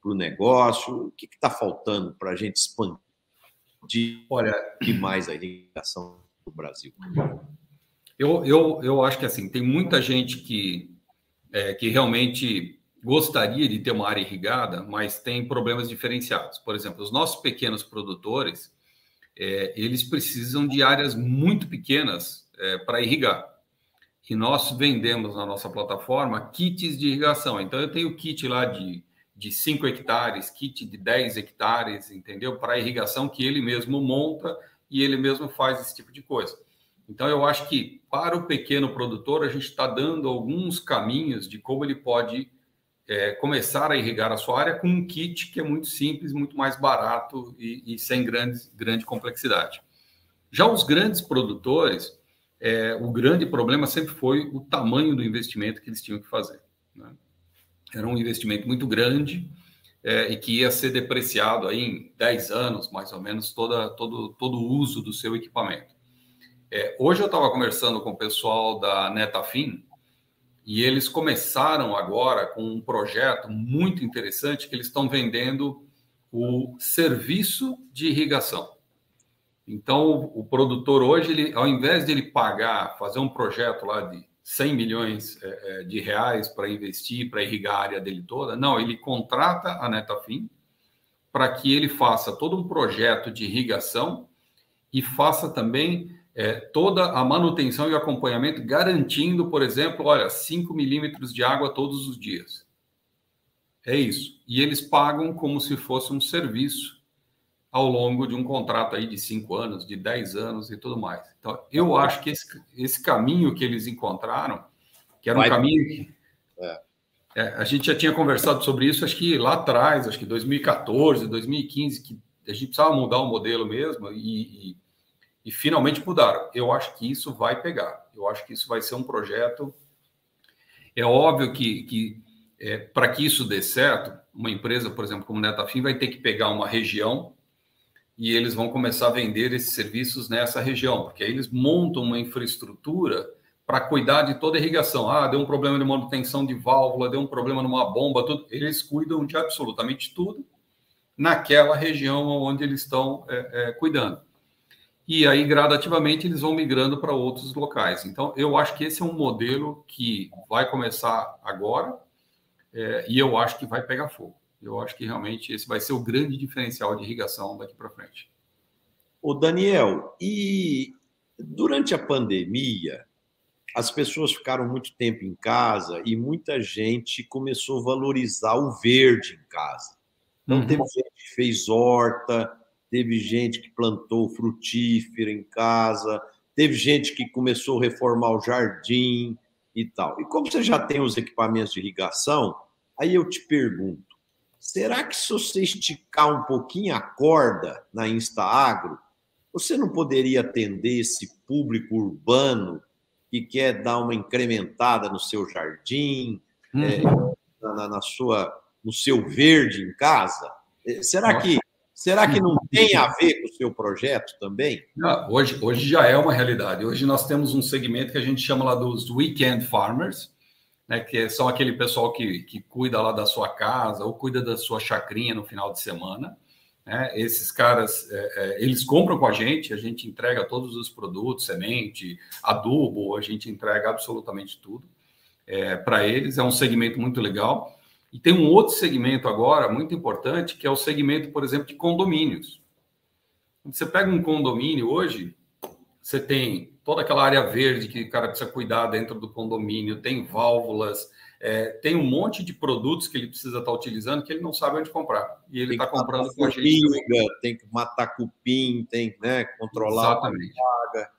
para o negócio? O que está faltando para a gente expandir Olha, mais a irrigação no Brasil? Eu, eu, eu acho que assim, tem muita gente que, é, que realmente gostaria de ter uma área irrigada, mas tem problemas diferenciados. Por exemplo, os nossos pequenos produtores, é, eles precisam de áreas muito pequenas é, para irrigar. E nós vendemos na nossa plataforma kits de irrigação. Então, eu tenho kit lá de, de 5 hectares, kit de 10 hectares, entendeu? Para irrigação que ele mesmo monta e ele mesmo faz esse tipo de coisa. Então, eu acho que para o pequeno produtor, a gente está dando alguns caminhos de como ele pode é, começar a irrigar a sua área com um kit que é muito simples, muito mais barato e, e sem grandes, grande complexidade. Já os grandes produtores, é, o grande problema sempre foi o tamanho do investimento que eles tinham que fazer. Né? Era um investimento muito grande é, e que ia ser depreciado aí em 10 anos, mais ou menos, toda, todo, todo o uso do seu equipamento. É, hoje eu estava conversando com o pessoal da Netafim e eles começaram agora com um projeto muito interessante que eles estão vendendo o serviço de irrigação. Então, o produtor hoje, ele, ao invés de ele pagar, fazer um projeto lá de 100 milhões é, é, de reais para investir, para irrigar a área dele toda, não, ele contrata a Netafim para que ele faça todo um projeto de irrigação e faça também é, toda a manutenção e acompanhamento, garantindo, por exemplo, olha, 5 milímetros de água todos os dias. É isso. E eles pagam como se fosse um serviço ao longo de um contrato aí de 5 anos, de 10 anos e tudo mais. Então, eu acho que esse, esse caminho que eles encontraram, que era um Vai. caminho que. É. É, a gente já tinha conversado sobre isso, acho que lá atrás, acho que 2014, 2015, que a gente precisava mudar o modelo mesmo, e, e e finalmente mudaram. Eu acho que isso vai pegar. Eu acho que isso vai ser um projeto. É óbvio que, que é, para que isso dê certo, uma empresa, por exemplo, como Netafim, vai ter que pegar uma região e eles vão começar a vender esses serviços nessa região, porque aí eles montam uma infraestrutura para cuidar de toda a irrigação. Ah, deu um problema de manutenção de válvula, deu um problema numa bomba, tudo. Eles cuidam de absolutamente tudo naquela região onde eles estão é, é, cuidando. E aí, gradativamente, eles vão migrando para outros locais. Então, eu acho que esse é um modelo que vai começar agora é, e eu acho que vai pegar fogo. Eu acho que realmente esse vai ser o grande diferencial de irrigação daqui para frente. O Daniel, e durante a pandemia, as pessoas ficaram muito tempo em casa e muita gente começou a valorizar o verde em casa. Então, uhum. teve gente que fez horta, teve gente que plantou frutífera em casa, teve gente que começou a reformar o jardim e tal. E como você já tem os equipamentos de irrigação, aí eu te pergunto: será que se você esticar um pouquinho a corda na InstaAgro, você não poderia atender esse público urbano que quer dar uma incrementada no seu jardim, uhum. é, na, na, sua, no seu verde em casa? É, será que Será que não tem a ver com o seu projeto também? Não, hoje, hoje já é uma realidade. Hoje nós temos um segmento que a gente chama lá dos weekend farmers, né, que são aquele pessoal que, que cuida lá da sua casa ou cuida da sua chacrinha no final de semana. Né? Esses caras, é, é, eles compram com a gente, a gente entrega todos os produtos, semente, adubo, a gente entrega absolutamente tudo é, para eles. É um segmento muito legal. E tem um outro segmento agora muito importante, que é o segmento, por exemplo, de condomínios. Você pega um condomínio hoje, você tem toda aquela área verde que o cara precisa cuidar dentro do condomínio, tem válvulas, é, tem um monte de produtos que ele precisa estar utilizando que ele não sabe onde comprar. E ele está comprando com a gente. Tem que matar cupim, tem que né, controlar Exatamente. a praga.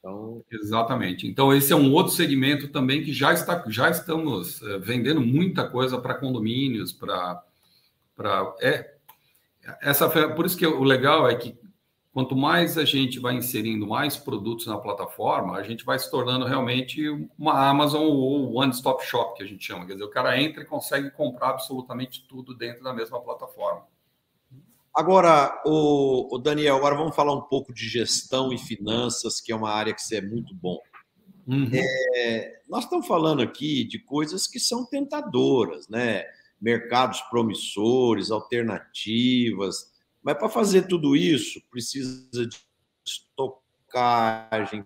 Então... Exatamente. Então, esse é um outro segmento também que já, está, já estamos é, vendendo muita coisa para condomínios, para. É, essa, por isso que o legal é que quanto mais a gente vai inserindo mais produtos na plataforma, a gente vai se tornando realmente uma Amazon ou One Stop Shop, que a gente chama. Quer dizer, o cara entra e consegue comprar absolutamente tudo dentro da mesma plataforma. Agora, o, o Daniel, agora vamos falar um pouco de gestão e finanças, que é uma área que você é muito bom. Uhum. É, nós estamos falando aqui de coisas que são tentadoras, né? Mercados promissores, alternativas, mas para fazer tudo isso, precisa de estocagem,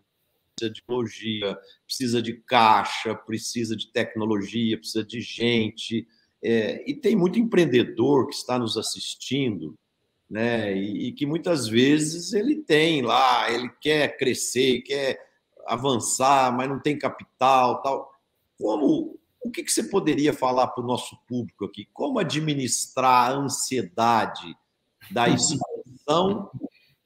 precisa de logia, precisa de caixa, precisa de tecnologia, precisa de gente. É, e tem muito empreendedor que está nos assistindo, né? E, e, que muitas vezes ele tem lá, ele quer crescer, quer avançar, mas não tem capital, tal. Como o que, que você poderia falar para o nosso público aqui? Como administrar a ansiedade da <laughs> expansão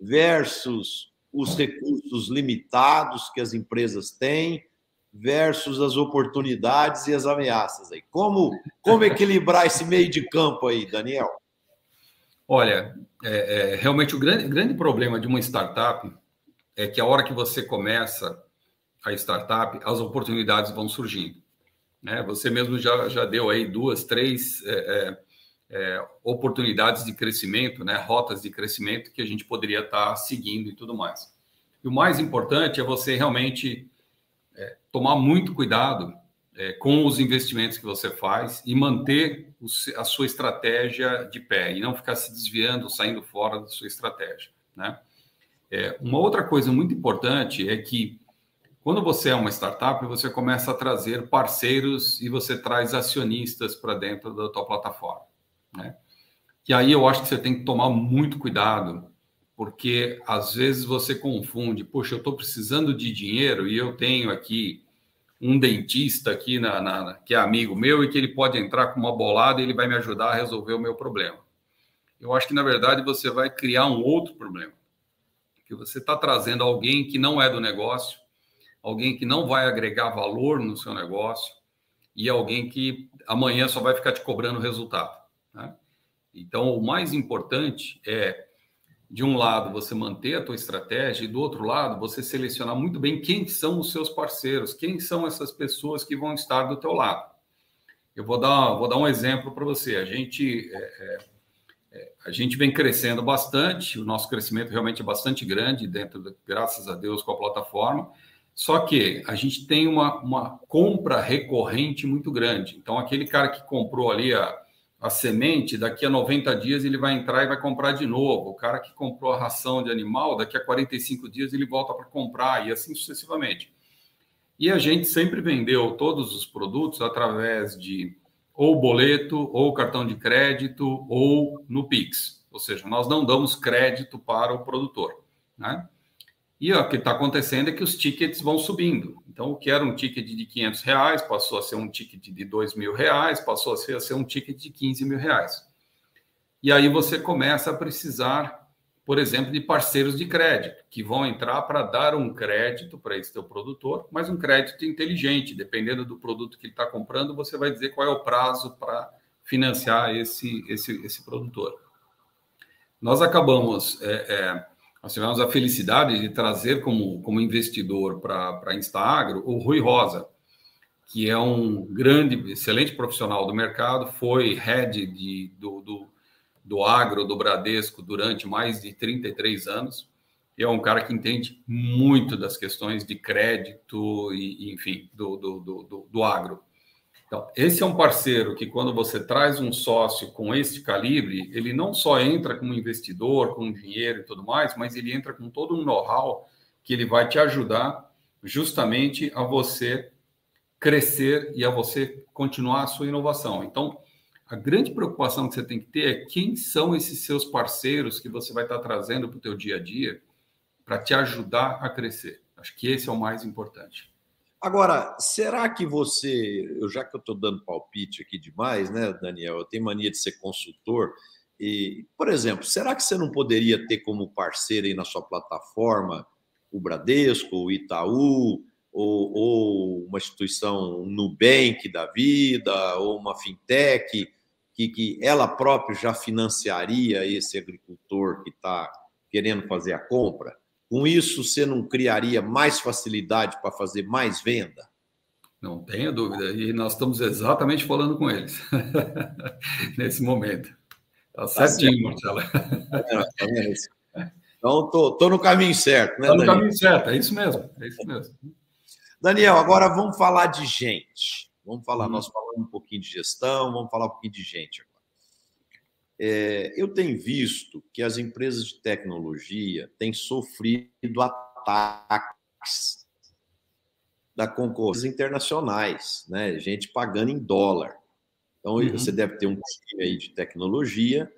versus os recursos limitados que as empresas têm versus as oportunidades e as ameaças aí. Como, como equilibrar esse meio de campo aí, Daniel? Olha, é, é, realmente o grande, grande problema de uma startup é que a hora que você começa a startup, as oportunidades vão surgindo. Né? Você mesmo já, já deu aí duas, três é, é é, oportunidades de crescimento, né, rotas de crescimento que a gente poderia estar seguindo e tudo mais. E o mais importante é você realmente é, tomar muito cuidado com os investimentos que você faz e manter a sua estratégia de pé e não ficar se desviando, saindo fora da sua estratégia. Né? É, uma outra coisa muito importante é que quando você é uma startup, você começa a trazer parceiros e você traz acionistas para dentro da tua plataforma. Né? Que aí eu acho que você tem que tomar muito cuidado, porque às vezes você confunde, poxa, eu estou precisando de dinheiro e eu tenho aqui um dentista aqui na, na, que é amigo meu e que ele pode entrar com uma bolada e ele vai me ajudar a resolver o meu problema. Eu acho que na verdade você vai criar um outro problema, que você está trazendo alguém que não é do negócio, alguém que não vai agregar valor no seu negócio e alguém que amanhã só vai ficar te cobrando resultado. Né? Então, o mais importante é, de um lado, você manter a tua estratégia e do outro lado, você selecionar muito bem quem são os seus parceiros, quem são essas pessoas que vão estar do teu lado. Eu vou dar, vou dar um exemplo para você. A gente, é, é, é, a gente vem crescendo bastante, o nosso crescimento realmente é bastante grande, dentro, de, graças a Deus, com a plataforma. Só que a gente tem uma, uma compra recorrente muito grande. Então, aquele cara que comprou ali a, a semente, daqui a 90 dias ele vai entrar e vai comprar de novo. O cara que comprou a ração de animal, daqui a 45 dias ele volta para comprar e assim sucessivamente. E a gente sempre vendeu todos os produtos através de ou boleto, ou cartão de crédito, ou no Pix. Ou seja, nós não damos crédito para o produtor. Né? E ó, o que está acontecendo é que os tickets vão subindo. Então, o que era um ticket de 500 reais passou a ser um ticket de 2 mil reais, passou a ser, a ser um ticket de 15 mil reais. E aí você começa a precisar, por exemplo, de parceiros de crédito, que vão entrar para dar um crédito para esse teu produtor, mas um crédito inteligente. Dependendo do produto que ele está comprando, você vai dizer qual é o prazo para financiar esse, esse, esse produtor. Nós acabamos... É, é, nós tivemos a felicidade de trazer como, como investidor para a Instaagro o Rui Rosa, que é um grande, excelente profissional do mercado, foi head de, do, do, do agro do Bradesco durante mais de 33 anos. E é um cara que entende muito das questões de crédito e, enfim, do, do, do, do agro. Então, esse é um parceiro que, quando você traz um sócio com este calibre, ele não só entra como investidor, com dinheiro e tudo mais, mas ele entra com todo um know-how que ele vai te ajudar justamente a você crescer e a você continuar a sua inovação. Então, a grande preocupação que você tem que ter é quem são esses seus parceiros que você vai estar trazendo para o teu dia a dia para te ajudar a crescer. Acho que esse é o mais importante. Agora, será que você, já que eu estou dando palpite aqui demais, né, Daniel? Eu tenho mania de ser consultor. E, por exemplo, será que você não poderia ter como parceiro aí na sua plataforma o Bradesco, o Itaú, ou, ou uma instituição, um Nubank da vida, ou uma fintech, que, que ela própria já financiaria esse agricultor que está querendo fazer a compra? Com isso, você não criaria mais facilidade para fazer mais venda? Não tenha dúvida. E nós estamos exatamente falando com eles <laughs> nesse momento. Está tá certinho, Marcelo. Tá então, estou no caminho certo, né? Está no Daniel? caminho certo, é isso mesmo. É isso mesmo. Daniel, agora vamos falar de gente. Vamos falar, hum. nós falamos um pouquinho de gestão, vamos falar um pouquinho de gente agora. É, eu tenho visto que as empresas de tecnologia têm sofrido ataques da concorrência internacionais, né? Gente pagando em dólar. Então, uhum. você deve ter um time aí de tecnologia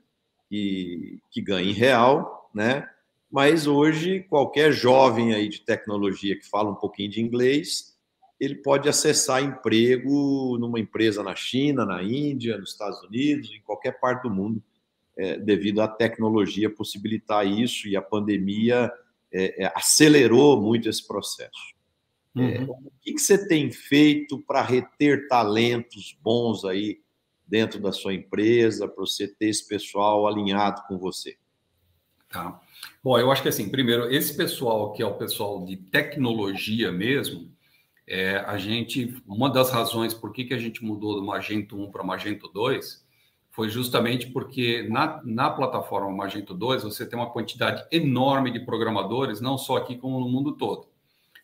que, que ganha em real, né? Mas hoje, qualquer jovem aí de tecnologia que fala um pouquinho de inglês, ele pode acessar emprego numa empresa na China, na Índia, nos Estados Unidos, em qualquer parte do mundo é, devido à tecnologia possibilitar isso e a pandemia é, é, acelerou muito esse processo. É, uhum. o que, que você tem feito para reter talentos bons aí dentro da sua empresa, para você ter esse pessoal alinhado com você? Tá. Bom, eu acho que assim, primeiro, esse pessoal que é o pessoal de tecnologia mesmo, é, a gente, uma das razões por que, que a gente mudou do Magento 1 para Magento 2 foi justamente porque na, na plataforma Magento 2 você tem uma quantidade enorme de programadores, não só aqui como no mundo todo.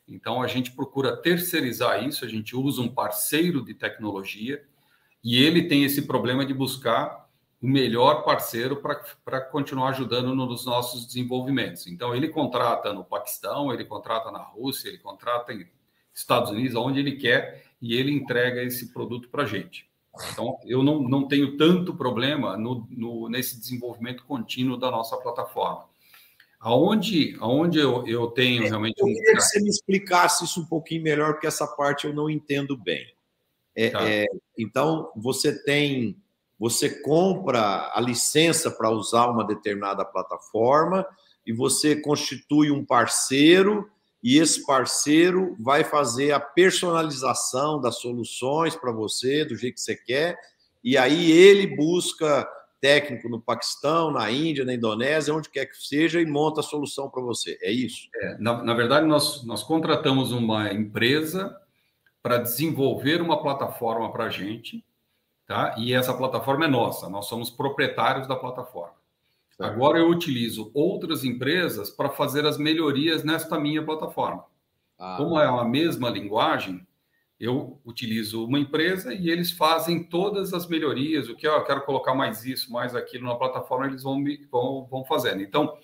Então a gente procura terceirizar isso, a gente usa um parceiro de tecnologia e ele tem esse problema de buscar o melhor parceiro para continuar ajudando nos nossos desenvolvimentos. Então ele contrata no Paquistão, ele contrata na Rússia, ele contrata em Estados Unidos, onde ele quer, e ele entrega esse produto para a gente. Então, eu não, não tenho tanto problema no, no, nesse desenvolvimento contínuo da nossa plataforma. Aonde, aonde eu, eu tenho é, realmente. Eu queria um... que você me explicasse isso um pouquinho melhor, porque essa parte eu não entendo bem. É, tá. é, então, você tem. Você compra a licença para usar uma determinada plataforma e você constitui um parceiro e esse parceiro vai fazer a personalização das soluções para você, do jeito que você quer, e aí ele busca técnico no Paquistão, na Índia, na Indonésia, onde quer que seja, e monta a solução para você. É isso? É, na, na, verdade, nós, nós contratamos uma empresa para desenvolver uma plataforma para a gente, tá? e essa plataforma é nossa, nós somos proprietários da plataforma. Agora eu utilizo outras empresas para fazer as melhorias nesta minha plataforma. Ah. Como é a mesma linguagem, eu utilizo uma empresa e eles fazem todas as melhorias, o que eu quero colocar mais isso, mais aquilo na plataforma, eles vão, vão, vão fazendo. Então,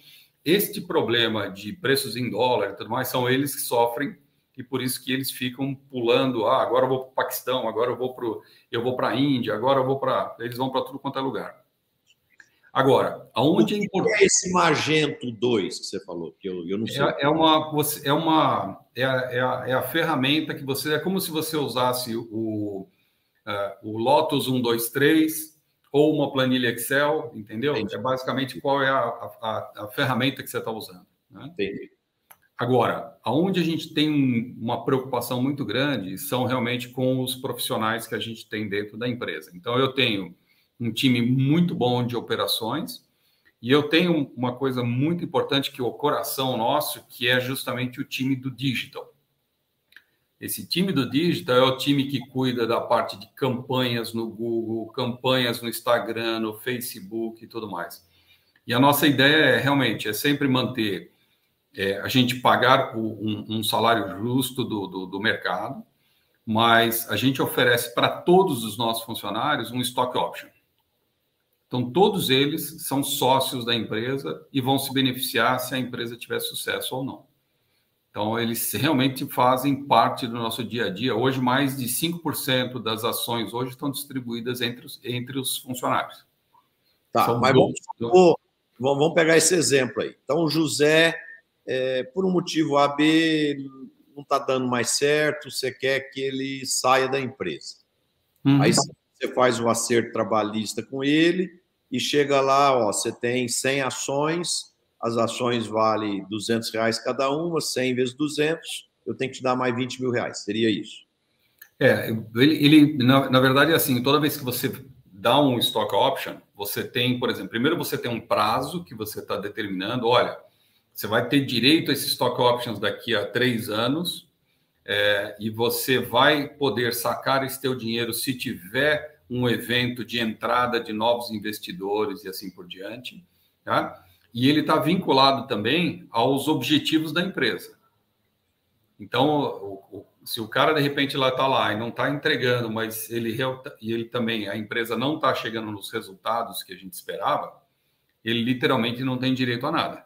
este problema de preços em dólar e tudo mais, são eles que sofrem e por isso que eles ficam pulando, ah, agora eu vou para o Paquistão, agora eu vou para eu vou para a Índia, agora eu vou para, eles vão para tudo quanto é lugar. Agora, aonde é importante. é esse Magento 2 que você falou? Que eu, eu não sei. É, é uma, é, uma é, a, é, a, é a ferramenta que você. É como se você usasse o, uh, o Lotus 123 ou uma planilha Excel, entendeu? Entendi. É basicamente qual é a, a, a ferramenta que você está usando. Né? Entendi. Agora, aonde a gente tem uma preocupação muito grande são realmente com os profissionais que a gente tem dentro da empresa. Então, eu tenho um time muito bom de operações. E eu tenho uma coisa muito importante que é o coração nosso, que é justamente o time do digital. Esse time do digital é o time que cuida da parte de campanhas no Google, campanhas no Instagram, no Facebook e tudo mais. E a nossa ideia é realmente é sempre manter é, a gente pagar um, um, salário justo do, do, do mercado, mas a gente oferece para todos os nossos funcionários um stock option. Então, todos eles são sócios da empresa e vão se beneficiar se a empresa tiver sucesso ou não. Então, eles realmente fazem parte do nosso dia a dia. Hoje, mais de 5% das ações hoje estão distribuídas entre os, entre os funcionários. Tá, são mas vamos, vamos, vamos, pegar esse exemplo aí. Então, o José, é, por um motivo A, B, não está dando mais certo, você quer que ele saia da empresa. Uhum. Aí você faz o acerto trabalhista com ele, e chega lá, ó, você tem 100 ações, as ações valem 200 reais cada uma, 100 vezes 200, eu tenho que te dar mais 20 mil reais, seria isso? É, ele, ele na, na verdade, é assim, toda vez que você dá um stock option, você tem, por exemplo, primeiro você tem um prazo que você está determinando, olha, você vai ter direito a esses stock options daqui a três anos, é, e você vai poder sacar esse teu dinheiro se tiver um evento de entrada de novos investidores e assim por diante. Tá? E ele está vinculado também aos objetivos da empresa. Então, se o cara de repente lá está lá e não está entregando, mas ele e ele também a empresa não está chegando nos resultados que a gente esperava, ele literalmente não tem direito a nada.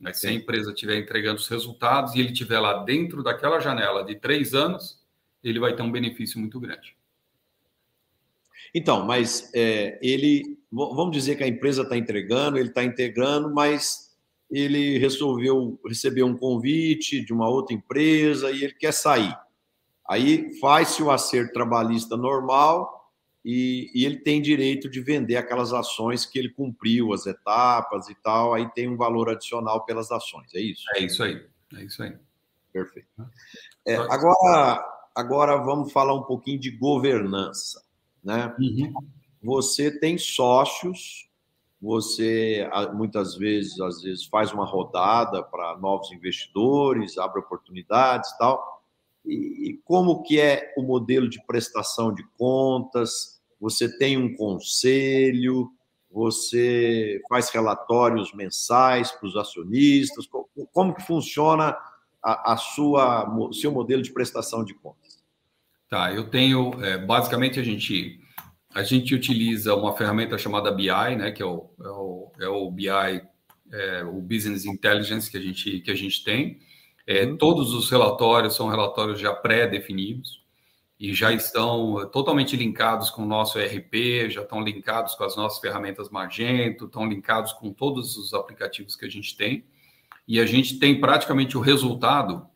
Mas se a empresa estiver entregando os resultados e ele estiver lá dentro daquela janela de três anos, ele vai ter um benefício muito grande. Então, mas é, ele, vamos dizer que a empresa está entregando, ele está integrando, mas ele resolveu receber um convite de uma outra empresa e ele quer sair. Aí faz-se o acerto trabalhista normal e, e, ele tem direito de vender aquelas ações que ele cumpriu, as etapas e tal, aí tem um valor adicional pelas ações, é isso? É isso aí, é isso aí. Perfeito. É, agora, agora vamos falar um pouquinho de governança né? Uhum. Você tem sócios, você muitas vezes, às vezes, faz uma rodada para novos investidores, abre oportunidades e tal. E, como que é o modelo de prestação de contas? Você tem um conselho, você faz relatórios mensais para os acionistas? Como que funciona a, a sua seu modelo de prestação de contas? Tá, eu tenho, é, basicamente a gente a gente utiliza uma ferramenta chamada BI, né, que é o, é o, é o BI, é, o Business Intelligence que a gente, que a gente tem. É, uhum. Todos os relatórios são relatórios já pré-definidos e já estão totalmente linkados com o nosso ERP, já estão linkados com as nossas ferramentas Magento, estão linkados com todos os aplicativos que a gente tem. E a gente tem praticamente o resultado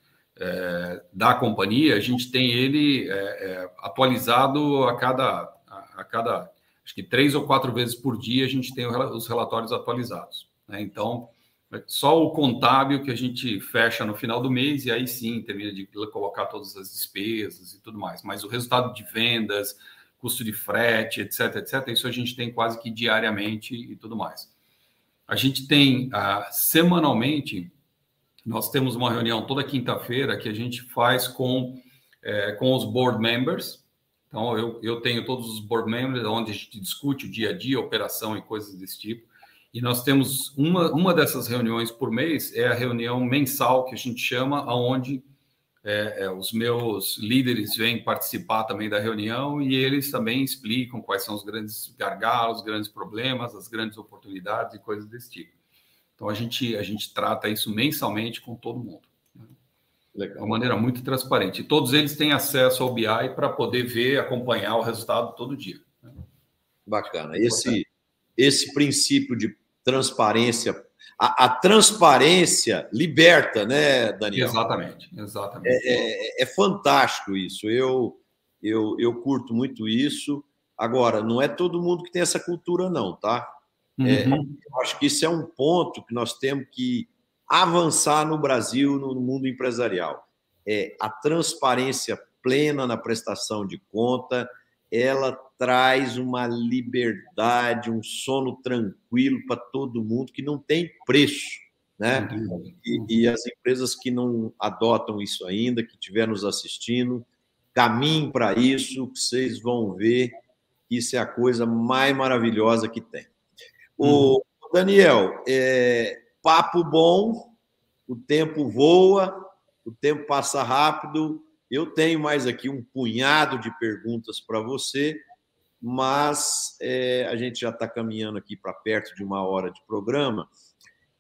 é, da companhia, a gente tem ele é, atualizado a cada, a, a, cada, acho que três ou quatro vezes por dia a gente tem os relatórios atualizados. Né? Então, é só o contábil que a gente fecha no final do mês e aí sim termina de colocar todas as despesas e tudo mais. Mas o resultado de vendas, custo de frete, etc, etc, isso a gente tem quase que diariamente e tudo mais. A gente tem ah, semanalmente nós temos uma reunião toda quinta-feira que a gente faz com, é, com os board members. Então, eu, eu tenho todos os board members, onde a gente discute o dia a dia, operação e coisas desse tipo. E nós temos uma, uma dessas reuniões por mês, é a reunião mensal que a gente chama, onde é, é, os meus líderes vêm participar também da reunião e eles também explicam quais são os grandes gargalos, os grandes problemas, as grandes oportunidades e coisas desse tipo. Então a gente a gente trata isso mensalmente com todo mundo. Né? Legal. De uma maneira muito transparente. E todos eles têm acesso ao BI para poder ver, acompanhar o resultado todo dia. Né? Bacana. Esse, esse princípio de transparência a, a, transparência liberta, né, Daniel? Exatamente, exatamente. É, é, é, fantástico isso. Eu, eu, eu curto muito isso. Agora, não é todo mundo que tem essa cultura, não, tá? É, uhum. eu acho que isso é um ponto que nós temos que avançar no Brasil, no mundo empresarial. É a transparência plena na prestação de conta, ela traz uma liberdade, um sono tranquilo para todo mundo que não tem preço. Né? E, e, as empresas que não adotam isso ainda, que estiver nos assistindo, caminhem para isso, que vocês vão ver que isso é a coisa mais maravilhosa que tem. O. Daniel, é, papo bom, o tempo voa, o tempo passa rápido. Eu tenho mais aqui um punhado de perguntas para você, mas é, a gente já está caminhando aqui para perto de uma hora de programa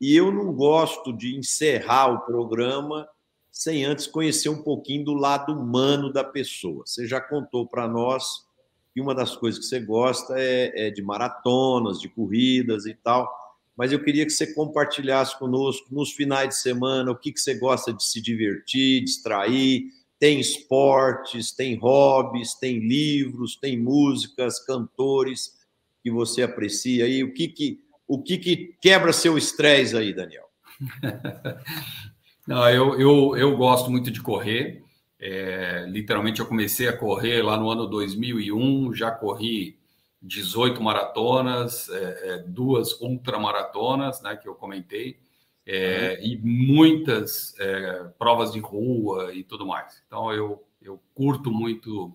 e eu não gosto de encerrar o programa sem antes conhecer um pouquinho do lado humano da pessoa. Você já contou para nós que uma das coisas que você gosta é, é, de maratonas, de corridas e tal, mas eu queria que você compartilhasse conosco nos finais de semana o que, que você gosta de se divertir, distrair, tem esportes, tem hobbies, tem livros, tem músicas, cantores que você aprecia aí. O que que, o que, que quebra seu estresse aí, Daniel? <laughs> Não, eu, eu, eu gosto muito de correr. É, literalmente, eu comecei a correr lá no ano 2001, já corri 18 maratonas, é, é, duas ultramaratonas, né, que eu comentei é, uhum. e muitas é, provas de rua e tudo mais. Então eu, eu curto muito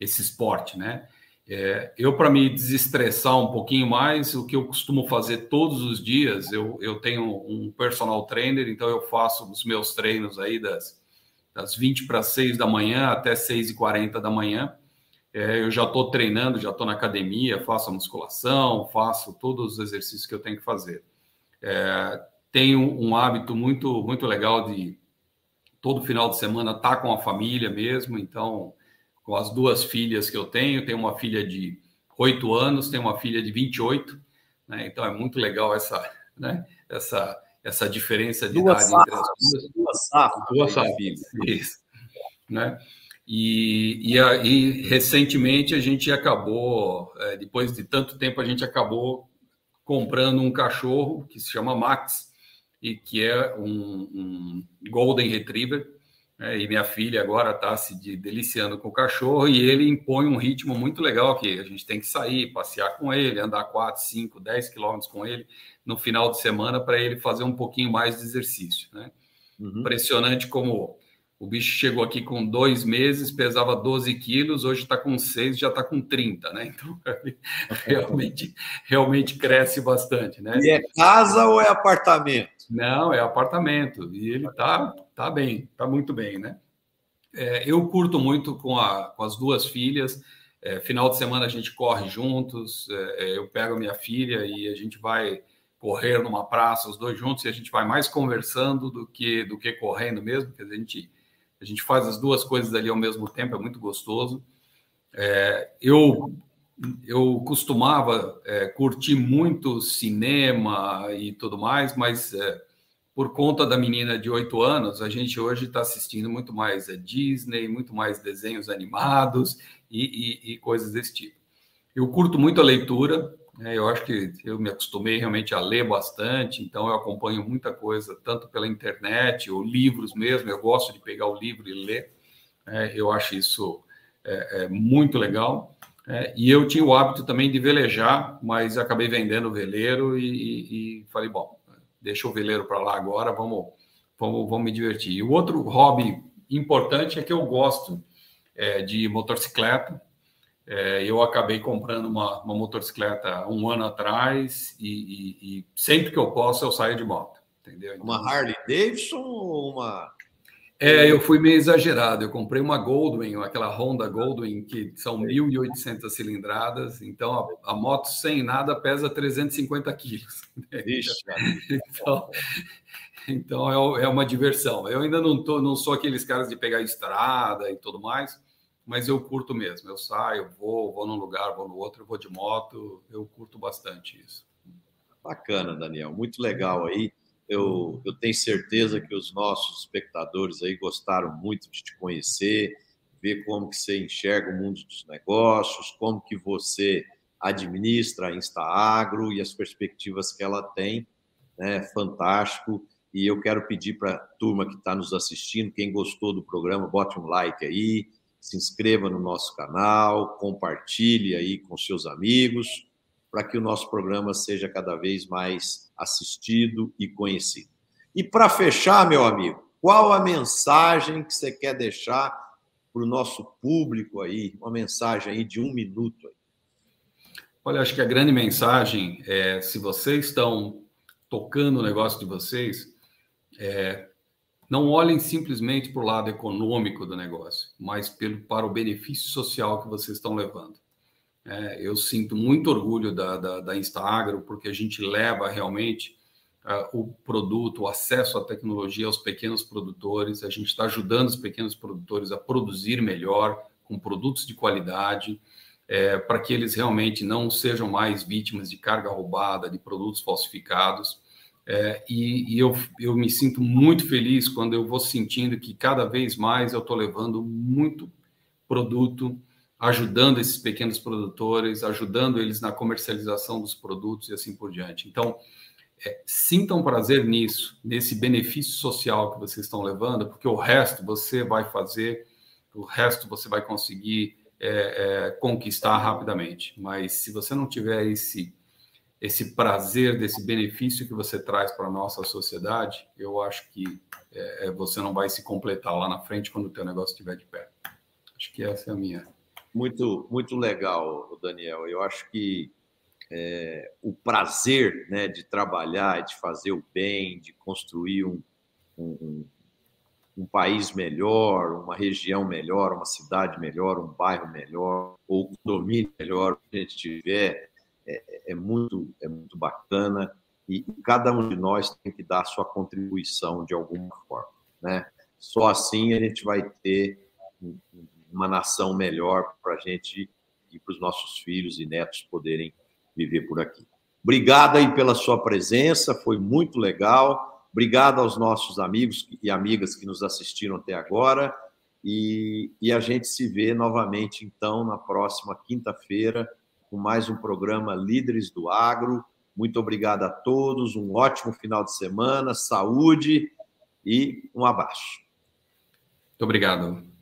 esse esporte, né? É, eu, para me desestressar um pouquinho mais, o que eu costumo fazer todos os dias, eu, eu tenho um personal trainer, então eu faço os meus treinos aí das, das 20 para 6 da manhã até 6 e 40 da manhã. É, eu já estou treinando, já estou na academia, faço a musculação, faço todos os exercícios que eu tenho que fazer. É, tenho um hábito muito, muito legal de todo final de semana estar tá com a família mesmo. Então, com as duas filhas que eu tenho, tenho uma filha de 8 anos, tenho uma filha de 28, né? Então é muito legal essa, né? essa, essa diferença de duas idade entre as duas. Duas safas. Duas safas, isso. Né? E, e, aí, recentemente a gente acabou, é, depois de tanto tempo, a gente acabou comprando um cachorro que se chama Max, e que é um, um Golden Retriever. Né? E minha filha agora está se de, deliciando com o cachorro e ele impõe um ritmo muito legal que a gente tem que sair, passear com ele, andar 4, 5, 10 quilômetros com ele no final de semana para ele fazer um pouquinho mais de exercício. Né? Uhum. Impressionante como o bicho chegou aqui com dois meses, pesava 12 quilos, hoje está com seis, já está com 30, né? Então, <laughs> realmente, realmente cresce bastante, né? E é casa ou é apartamento? Não, é apartamento. E ele tá, tá bem, tá muito bem, né? É, eu curto muito com, a, com as duas filhas. É, final de semana a gente corre juntos. É, é, eu pego a minha filha e a gente vai correr numa praça, os dois juntos, e a gente vai mais conversando do que do que correndo mesmo, porque a gente a gente faz as duas coisas ali ao mesmo tempo, é muito gostoso. É, eu eu costumava é, curtir muito cinema e tudo mais, mas é, por conta da menina de oito anos, a gente hoje está assistindo muito mais a é, Disney, muito mais desenhos animados e, e, e, coisas desse tipo. Eu curto muito a leitura, eu acho que eu me acostumei realmente a ler bastante, então eu acompanho muita coisa, tanto pela internet ou livros mesmo, eu gosto de pegar o livro e ler, né, eu acho isso é, é muito legal. É, e eu tinha o hábito também de velejar, mas acabei vendendo o veleiro e, e, e falei, bom, deixa o veleiro para lá agora, vamos, vamos, vamos me divertir. E o outro hobby importante é que eu gosto é, de motocicleta. É, eu acabei comprando uma, uma, motocicleta um ano atrás e, e, sempre que eu posso eu saio de moto, entendeu? Então, uma Harley Davidson ou uma É, eu fui meio exagerado. Eu comprei uma Goldwyn, aquela Honda Goldwyn, que são 1.800 cilindradas. Então, a, a, moto sem nada pesa 350 quilos. <laughs> Ixi, então, então é, é, uma diversão. Eu ainda não, tô, não sou aqueles caras de pegar estrada e tudo mais, mas eu curto mesmo. Eu saio, vou, vou num lugar, vou no outro, vou de moto. Eu curto bastante isso. Bacana, Daniel. Muito legal aí. Eu, eu tenho certeza que os nossos espectadores aí gostaram muito de te conhecer, ver como que você enxerga o mundo dos negócios, como que você administra a InstaAgro e as perspectivas que ela tem. Né? Fantástico. E eu quero pedir para a turma que está nos assistindo, quem gostou do programa, bote um like aí, se inscreva no nosso canal, compartilhe aí com seus amigos para que o nosso programa seja cada vez mais assistido e conhecido. E para fechar, meu amigo, qual a mensagem que você quer deixar para o nosso público aí? Uma mensagem aí de um minuto. Aí. Olha, acho que a grande mensagem é: se vocês estão tocando o negócio de vocês, é, não olhem simplesmente para o lado econômico do negócio, mas pelo, para o benefício social que vocês estão levando. É, eu sinto muito orgulho da, da, da Instaagro, porque a gente leva realmente uh, o produto, o acesso à tecnologia aos pequenos produtores, a gente está ajudando os pequenos produtores a produzir melhor, com produtos de qualidade, é, para que eles realmente não sejam mais vítimas de carga roubada, de produtos falsificados. É, e, e eu, eu me sinto muito feliz quando eu vou sentindo que cada vez mais eu estou levando muito produto ajudando esses pequenos produtores, ajudando eles na comercialização dos produtos e assim por diante. Então, é, sintam prazer nisso, nesse benefício social que vocês estão levando, porque o resto você vai fazer, o resto você vai conseguir é, é, conquistar rapidamente. Mas se você não tiver esse esse prazer desse benefício que você traz para a nossa sociedade, eu acho que é, é, você não vai se completar lá na frente quando o teu negócio estiver de pé. Acho que essa é a minha muito, muito legal, Daniel. Eu acho que é, o prazer né, de trabalhar, de fazer o bem, de construir um, um, um, país melhor, uma região melhor, uma cidade melhor, um bairro melhor, ou um condomínio melhor que a gente tiver, é, é, muito, é muito bacana. E cada um de nós tem que dar sua contribuição de alguma forma. Né? Só assim a gente vai ter uma nação melhor para a gente e para os nossos filhos e netos poderem viver por aqui. Obrigado aí pela sua presença, foi muito legal. Obrigado aos nossos amigos e amigas que nos assistiram até agora. E, e a gente se vê novamente, então, na próxima quinta-feira, com mais um programa Líderes do Agro. Muito obrigado a todos, um ótimo final de semana, saúde e um abraço. Muito obrigado.